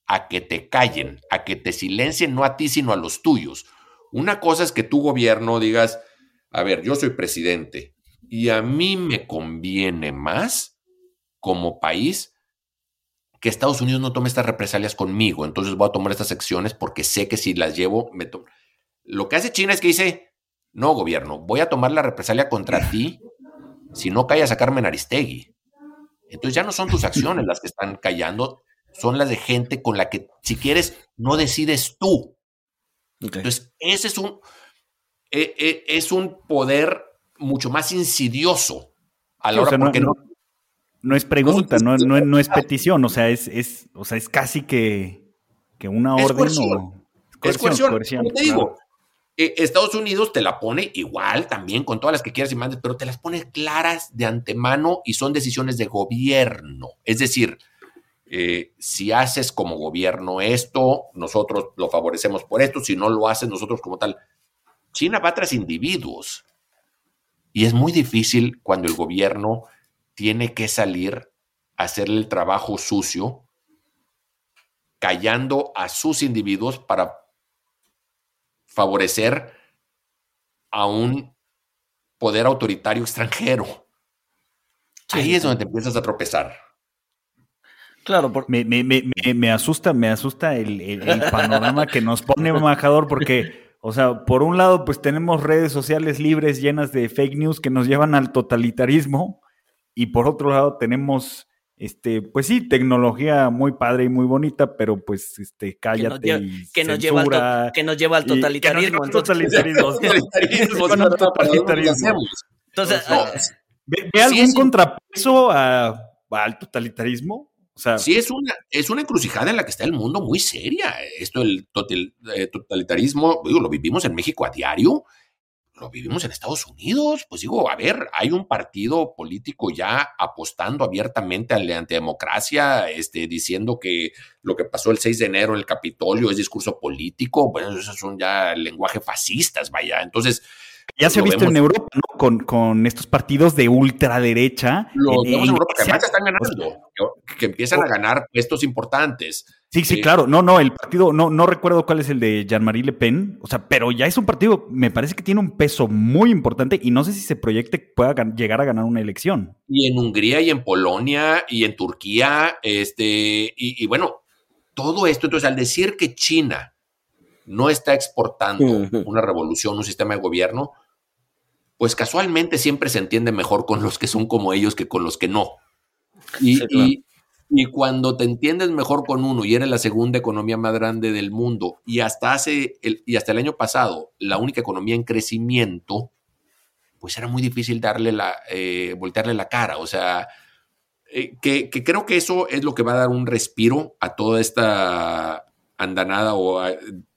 a que te callen, a que te silencien, no a ti, sino a los tuyos. Una cosa es que tu gobierno digas, a ver, yo soy presidente y a mí me conviene más como país que Estados Unidos no tome estas represalias conmigo, entonces voy a tomar estas acciones porque sé que si las llevo, me Lo que hace China es que dice, no, gobierno, voy a tomar la represalia contra ti si no callas a Carmen Aristegui. Entonces ya no son tus acciones las que están callando, son las de gente con la que, si quieres, no decides tú. Entonces, ese es un, e, e, es un poder mucho más insidioso a la hora porque no, no, es pregunta, no, no, es petición, o sea, es, es, o sea, es casi que, que una orden o es coerción. te digo, e, Estados Unidos te la pone igual también con todas las que quieras y mandes, pero te las pone claras de antemano y son decisiones de gobierno. Es decir, eh, si haces como gobierno esto, nosotros lo favorecemos por esto, si no lo haces nosotros como tal. China va tras individuos y es muy difícil cuando el gobierno tiene que salir a hacerle el trabajo sucio, callando a sus individuos para favorecer a un poder autoritario extranjero. Ahí es donde te empiezas a tropezar. Claro, me, me, me, me, asusta, me asusta el, panorama que nos pone Majador, porque, o sea, por un lado, pues tenemos redes sociales libres llenas de fake news que nos llevan al totalitarismo, y por otro lado tenemos, este, pues sí, tecnología muy padre y muy bonita, pero pues, este, cállate que nos, y que nos lleva al que nos lleva al totalitarismo. totalitarismo. Entonces, ¿ve, algún contrapeso al totalitarismo? Sí, es una, es una encrucijada en la que está el mundo muy seria. Esto del eh, totalitarismo, digo, lo vivimos en México a diario, lo vivimos en Estados Unidos. Pues digo, a ver, hay un partido político ya apostando abiertamente a la antidemocracia, este, diciendo que lo que pasó el 6 de enero en el Capitolio es discurso político. Bueno, esos son ya lenguaje fascistas, vaya. Entonces, ya se ha visto en Europa, ¿no? Con, con, estos partidos de ultraderecha. Lo vemos en Europa, que además están ganando, que, empiezan a ganar puestos importantes. Sí, sí, claro. No, no, el partido, no, no recuerdo cuál es el de Jean-Marie Le Pen, o sea, pero ya es un partido, me parece que tiene un peso muy importante y no sé si se proyecte que pueda llegar a ganar una elección. Y en Hungría y en Polonia y en Turquía, este, y, y bueno, todo esto, entonces al decir que China no está exportando una revolución, un sistema de gobierno, pues casualmente siempre se entiende mejor con los que son como ellos que con los que no. Y, cuando te entiendes mejor con uno y eres la segunda economía más grande del mundo y hasta hace el, y hasta el año pasado la única economía en crecimiento, pues era muy difícil darle la, eh, voltearle la cara. O sea, eh, que, que, creo que eso es lo que va a dar un respiro a toda esta andanada o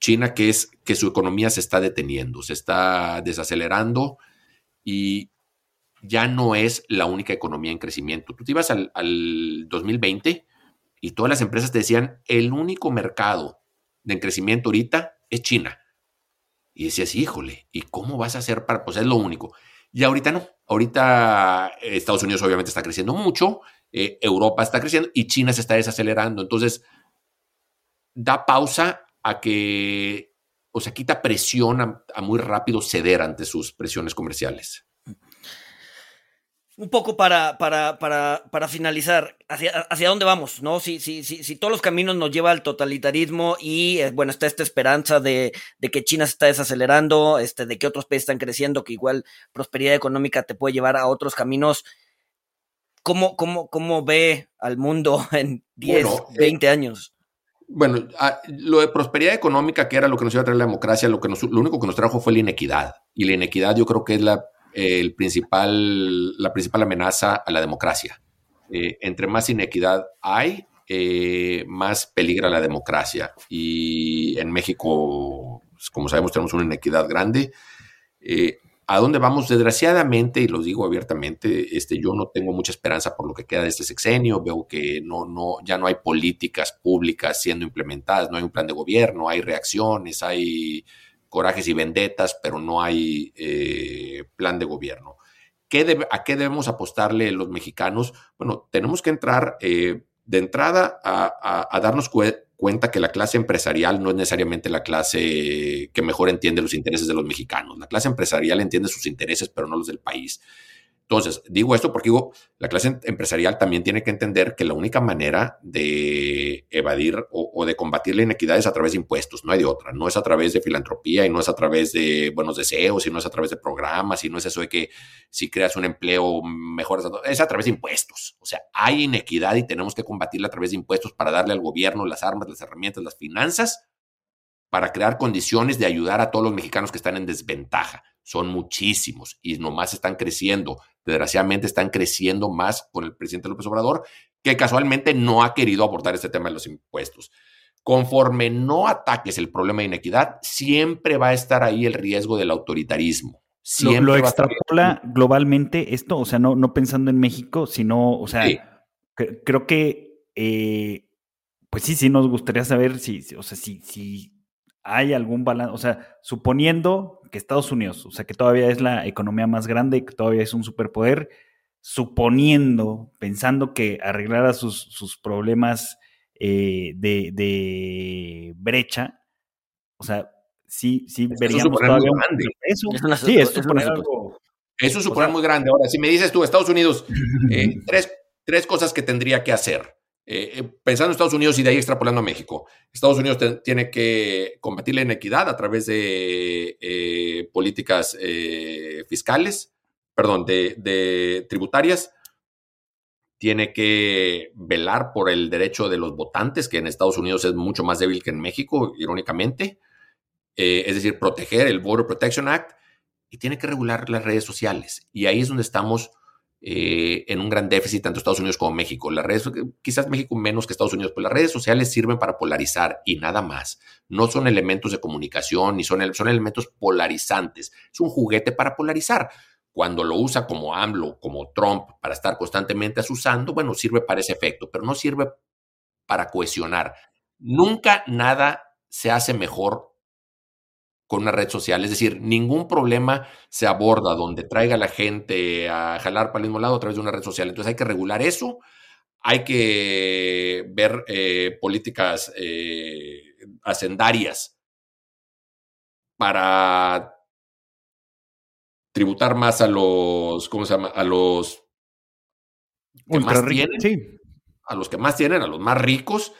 China, que es que su economía se está deteniendo, se está desacelerando y ya no es la única economía en crecimiento. Tú te ibas al, 2020 y todas las empresas te decían, el único mercado de crecimiento ahorita es China. Y decías, híjole, ¿y cómo vas a hacer para, pues es lo único? Y ahorita no, ahorita Estados Unidos obviamente está creciendo mucho, eh, Europa está creciendo y China se está desacelerando. Entonces, da pausa a que, o sea, quita presión a, muy rápido ceder ante sus presiones comerciales. un poco para, para, para, para finalizar, hacia, hacia, dónde vamos? ¿no? Si, si, si, si, todos los caminos nos llevan al totalitarismo y, eh, bueno, está esta esperanza de, de, que China se está desacelerando, este, de que otros países están creciendo, que igual prosperidad económica te puede llevar a otros caminos. ¿Cómo, cómo, cómo ve al mundo en 10, bueno, 20 eh, años? Bueno, lo de prosperidad económica, que era lo que nos iba a traer la democracia, lo, que nos, lo único que nos trajo fue la inequidad. Y la inequidad yo creo que es la el principal, la principal amenaza a la democracia. Eh, entre más inequidad hay, eh, más peligra la democracia. Y en México, pues, como sabemos, tenemos una inequidad grande. ¿A dónde vamos? Desgraciadamente, y lo digo abiertamente, este, yo no tengo mucha esperanza por lo que queda de este sexenio. Veo que no, no, ya no hay políticas públicas siendo implementadas, no hay un plan de gobierno, hay reacciones, hay corajes y vendetas, pero no hay eh, plan de gobierno. ¿Qué ¿A qué debemos apostarle los mexicanos? Bueno, tenemos que entrar eh, de entrada a, darnos cuenta que la clase empresarial no es necesariamente la clase que mejor entiende los intereses de los mexicanos. La clase empresarial entiende sus intereses, pero no los del país. Entonces, digo esto porque digo, la clase empresarial también tiene que entender que la única manera de evadir o, de combatir la inequidad es a través de impuestos, no hay de otra. No es a través de filantropía y no es a través de buenos deseos y no es a través de programas y no es eso de que si creas un empleo mejoras, es a través de impuestos. O sea, hay inequidad y tenemos que combatirla a través de impuestos para darle al gobierno las armas, las herramientas, las finanzas para crear condiciones de ayudar a todos los mexicanos que están en desventaja. Son muchísimos y nomás están creciendo. Desgraciadamente están creciendo más con el presidente López Obrador, que casualmente no ha querido abordar este tema de los impuestos. Conforme no ataques el problema de inequidad, siempre va a estar ahí el riesgo del autoritarismo. Siempre lo, extrapola globalmente esto, o sea, no, no pensando en México, sino, o sea, creo que, eh, pues sí, sí nos gustaría saber si, o sea, si, si hay algún balance, o sea, suponiendo que Estados Unidos, o sea, que todavía es la economía más grande, que todavía es un superpoder, suponiendo, pensando que arreglara sus, problemas eh, de, brecha, o sea, sí, sí veríamos todavía Eso, sí, es Eso es suponer muy grande. Ahora, si me dices tú, Estados Unidos, eh, tres, tres cosas que tendría que hacer. Eh, eh, pensando en Estados Unidos y de ahí extrapolando a México, Estados Unidos tiene que combatir la inequidad a través de eh, políticas fiscales, perdón, de, tributarias. Tiene que velar por el derecho de los votantes, que en Estados Unidos es mucho más débil que en México, irónicamente. Es decir, proteger el Border Protection Act y tiene que regular las redes sociales. Y ahí es donde estamos eh, en un gran déficit tanto Estados Unidos como México. Las redes, quizás México menos que Estados Unidos, pero las redes sociales sirven para polarizar y nada más. No son elementos de comunicación ni son, son elementos polarizantes. Es un juguete para polarizar. Cuando lo usa como AMLO, como Trump, para estar constantemente asusando, bueno, sirve para ese efecto, pero no sirve para cohesionar. Nunca nada se hace mejor con una red social. Es decir, ningún problema se aborda donde traiga a la gente a jalar para el mismo lado a través de una red social. Entonces hay que regular eso, hay que ver eh, políticas eh, hacendarias para tributar más a los, ¿cómo se llama? A los que más tienen, a los que más tienen, a los más ricos,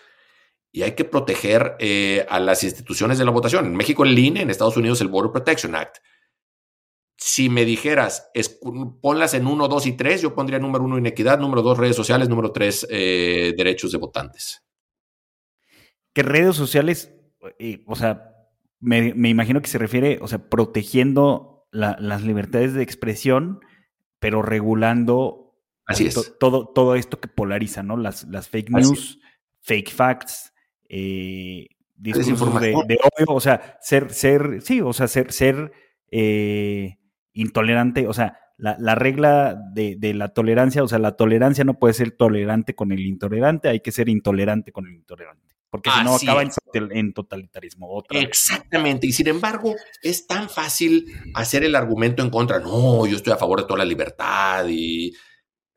y hay que proteger eh, a las instituciones de la votación. En México el INE, en Estados Unidos el Border Protection Act. Si me dijeras, ponlas en uno, dos y tres, yo pondría número uno inequidad, número dos redes sociales, número tres eh, derechos de votantes. ¿Qué redes sociales? Eh, o sea, me, imagino que se refiere, o sea, protegiendo las libertades de expresión, pero regulando Así es. todo, todo esto que polariza, ¿no? Las, las fake news, fake facts, eh, discursos de, de, odio, o sea, ser, ser, sí, o sea, ser, ser eh, intolerante, o sea, la, la regla de, de, la tolerancia, o sea, la tolerancia no puede ser tolerante con el intolerante, hay que ser intolerante con el intolerante. Porque si no acaba en, totalitarismo. Otra Exactamente. Y sin embargo, es tan fácil hacer el argumento en contra. No, yo estoy a favor de toda la libertad y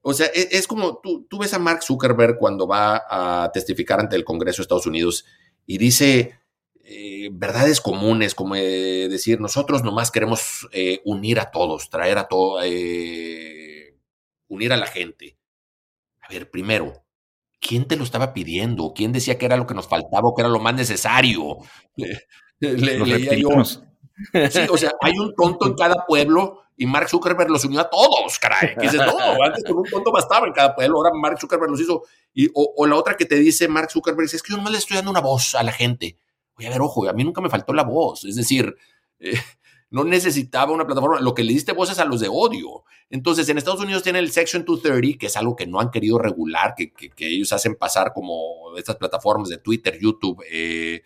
o sea, e, es, como tú, tú, ves a Mark Zuckerberg cuando va a testificar ante el Congreso de Estados Unidos y dice eh, verdades comunes, como eh, decir, nosotros nomás queremos eh, unir a todos, traer a todos, unir a la gente. A ver, primero, ¿quién te lo estaba pidiendo? ¿Quién decía que era lo que nos faltaba o que era lo más necesario? leía yo. Sí, o sea, hay un tonto en cada pueblo y Mark Zuckerberg los unió a todos, caray. Que dices, no, antes con un tonto bastaba en cada pueblo, ahora Mark Zuckerberg los hizo. Y, o, la otra que te dice Mark Zuckerberg es que yo no le estoy dando una voz a la gente. Oye, a ver, ojo, a mí nunca me faltó la voz. Es decir, eh, no necesitaba una plataforma. Lo que le diste voz es a los de odio. Entonces, en Estados Unidos tiene el Section 230, que es algo que no han querido regular, que, que, ellos hacen pasar como estas plataformas de Twitter, YouTube, eh,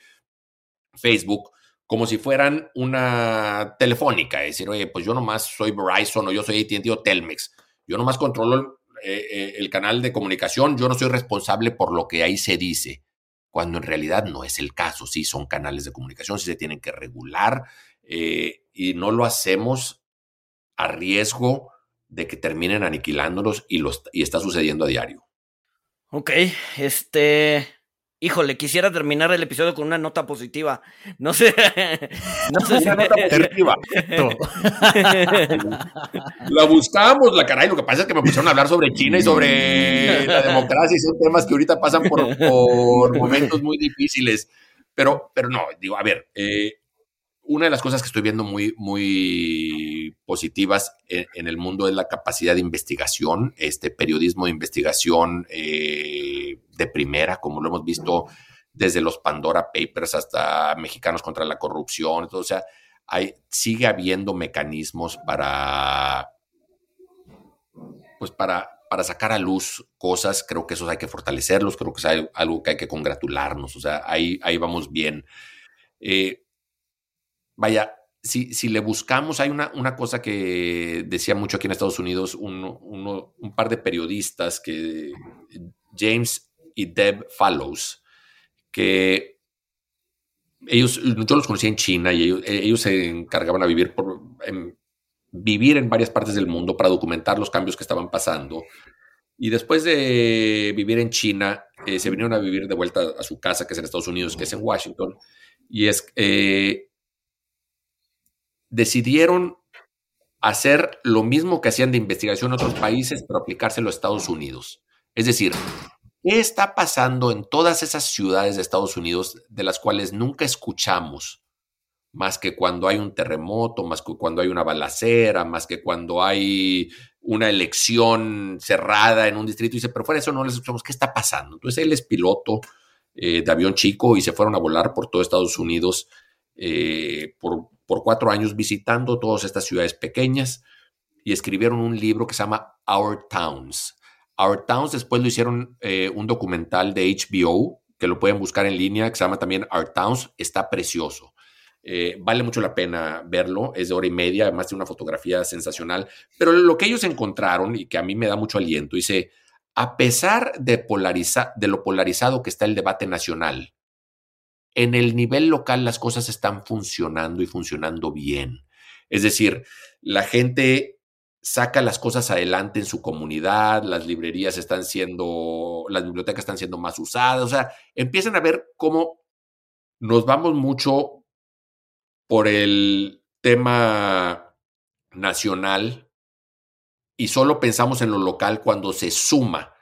Facebook como si fueran una telefónica, es decir, oye, pues yo nomás soy Verizon o yo soy AT&T o Telmex, yo nomás controlo eh, eh, el canal de comunicación, yo no soy responsable por lo que ahí se dice, cuando en realidad no es el caso, sí son canales de comunicación, sí se tienen que regular eh, y no lo hacemos a riesgo de que terminen aniquilándolos y, los, y está sucediendo a diario. Ok, este, Híjole, quisiera terminar el episodio con una nota positiva. No sé. No sé una nota positiva. la buscamos, la caray. Lo que pasa es que me pusieron a hablar sobre China y sobre la democracia y son temas que ahorita pasan por, momentos muy difíciles. Pero, pero no, digo, a ver, eh, una de las cosas que estoy viendo muy, muy positivas en, el mundo es la capacidad de investigación, este periodismo de investigación eh, de primera, como lo hemos visto desde los Pandora Papers hasta Mexicanos contra la Corrupción. o sea, hay, sigue habiendo mecanismos para, pues para, para sacar a luz cosas. Creo que esos hay que fortalecerlos, creo que es algo que hay que congratularnos. O sea, ahí, ahí vamos bien. Eh, vaya, si, si, le buscamos, hay una, una, cosa que decía mucho aquí en Estados Unidos, un par de periodistas, que James y Deb Fallows, que ellos, yo los conocí en China y ellos, se encargaban a vivir por, en, vivir en varias partes del mundo para documentar los cambios que estaban pasando. Y después de vivir en China, eh, se vinieron a vivir de vuelta a su casa, que es en Estados Unidos, que es en Washington. Y es, eh, decidieron hacer lo mismo que hacían de investigación en otros países, pero aplicárselo a Estados Unidos. Es decir, ¿qué está pasando en todas esas ciudades de Estados Unidos de las cuales nunca escuchamos? Más que cuando hay un terremoto, más que cuando hay una balacera, más que cuando hay una elección cerrada en un distrito. Y dice, pero fuera eso no les escuchamos, ¿qué está pasando? Entonces él es piloto eh, de avión chico y se fueron a volar por todo Estados Unidos eh, por por cuatro años visitando todas estas ciudades pequeñas y escribieron un libro que se llama Our Towns. Our Towns después lo hicieron eh, un documental de HBO que lo pueden buscar en línea, que se llama también Our Towns. Está precioso. Eh, vale mucho la pena verlo, es de hora y media, además de una fotografía sensacional. Pero lo que ellos encontraron y que a mí me da mucho aliento, dice, a pesar de, de lo polarizado que está el debate nacional, en el nivel local las cosas están funcionando y funcionando bien. Es decir, la gente saca las cosas adelante en su comunidad, las librerías están siendo, las bibliotecas están siendo más usadas, o sea, empiezan a ver cómo nos vamos mucho por el tema nacional y solo pensamos en lo local cuando se suma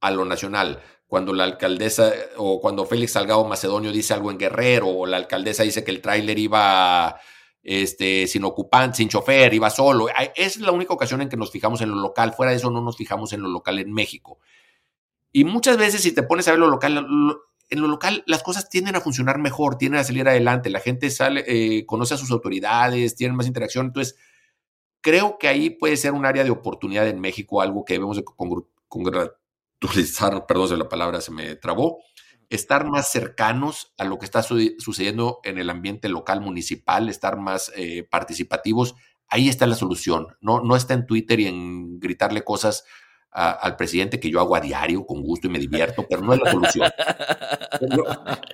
a lo nacional cuando la alcaldesa o cuando Félix Salgado Macedonio dice algo en Guerrero o la alcaldesa dice que el tráiler iba este, sin ocupante, sin chofer, iba solo. Es la única ocasión en que nos fijamos en lo local. Fuera de eso no nos fijamos en lo local en México. Y muchas veces si te pones a ver lo local, en lo local las cosas tienden a funcionar mejor, tienden a salir adelante, la gente sale, eh, conoce a sus autoridades, tienen más interacción. Entonces, creo que ahí puede ser un área de oportunidad en México, algo que debemos de perdón si la palabra se me trabó, estar más cercanos a lo que está sucediendo en el ambiente local municipal, estar más eh, participativos, ahí está la solución. No, no está en Twitter y en gritarle cosas al presidente que yo hago a diario con gusto y me divierto, pero no es la solución.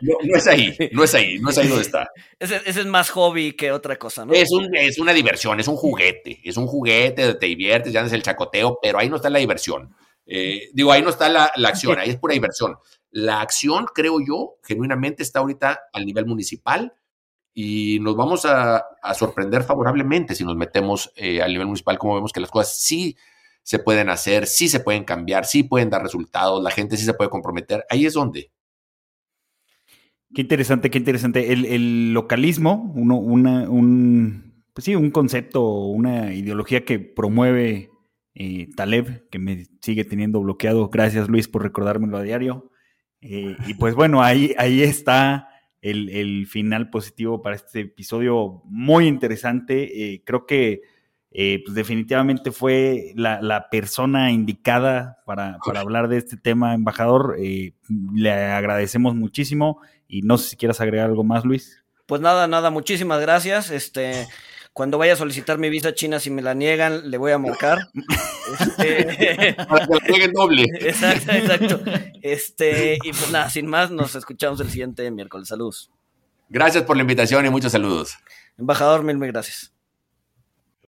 No, es ahí, no es ahí, no es ahí donde está. Ese, es más hobby que otra cosa, ¿no? Es, un, es una diversión, es un juguete, es un juguete, te diviertes, ya es el chacoteo, pero ahí no está la diversión. Eh, digo, ahí no está la, acción, ahí es pura inversión. La acción, creo yo, genuinamente está ahorita al nivel municipal y nos vamos a, sorprender favorablemente si nos metemos eh, al nivel municipal, como vemos que las cosas sí se pueden hacer, sí se pueden cambiar, sí pueden dar resultados, la gente sí se puede comprometer. Ahí es donde. Qué interesante, qué interesante. El, localismo, uno, una, un, pues sí, un concepto, una ideología que promueve eh, Taleb, que me sigue teniendo bloqueado. Gracias, Luis, por recordármelo a diario. Eh, y pues bueno, ahí, ahí está el, final positivo para este episodio muy interesante. Eh, creo que pues definitivamente fue la, persona indicada para, para, hablar de este tema, embajador. le agradecemos muchísimo y no sé si quieras agregar algo más, Luis. Pues nada, nada, muchísimas gracias. Este, cuando vaya a solicitar mi visa china, si me la niegan, le voy a marcar. Este, Para que la nieguen doble. Exacto, exacto. Este, y pues nada, sin más, nos escuchamos el siguiente miércoles. Saludos. Gracias por la invitación y muchos saludos. Embajador, mil, mil gracias.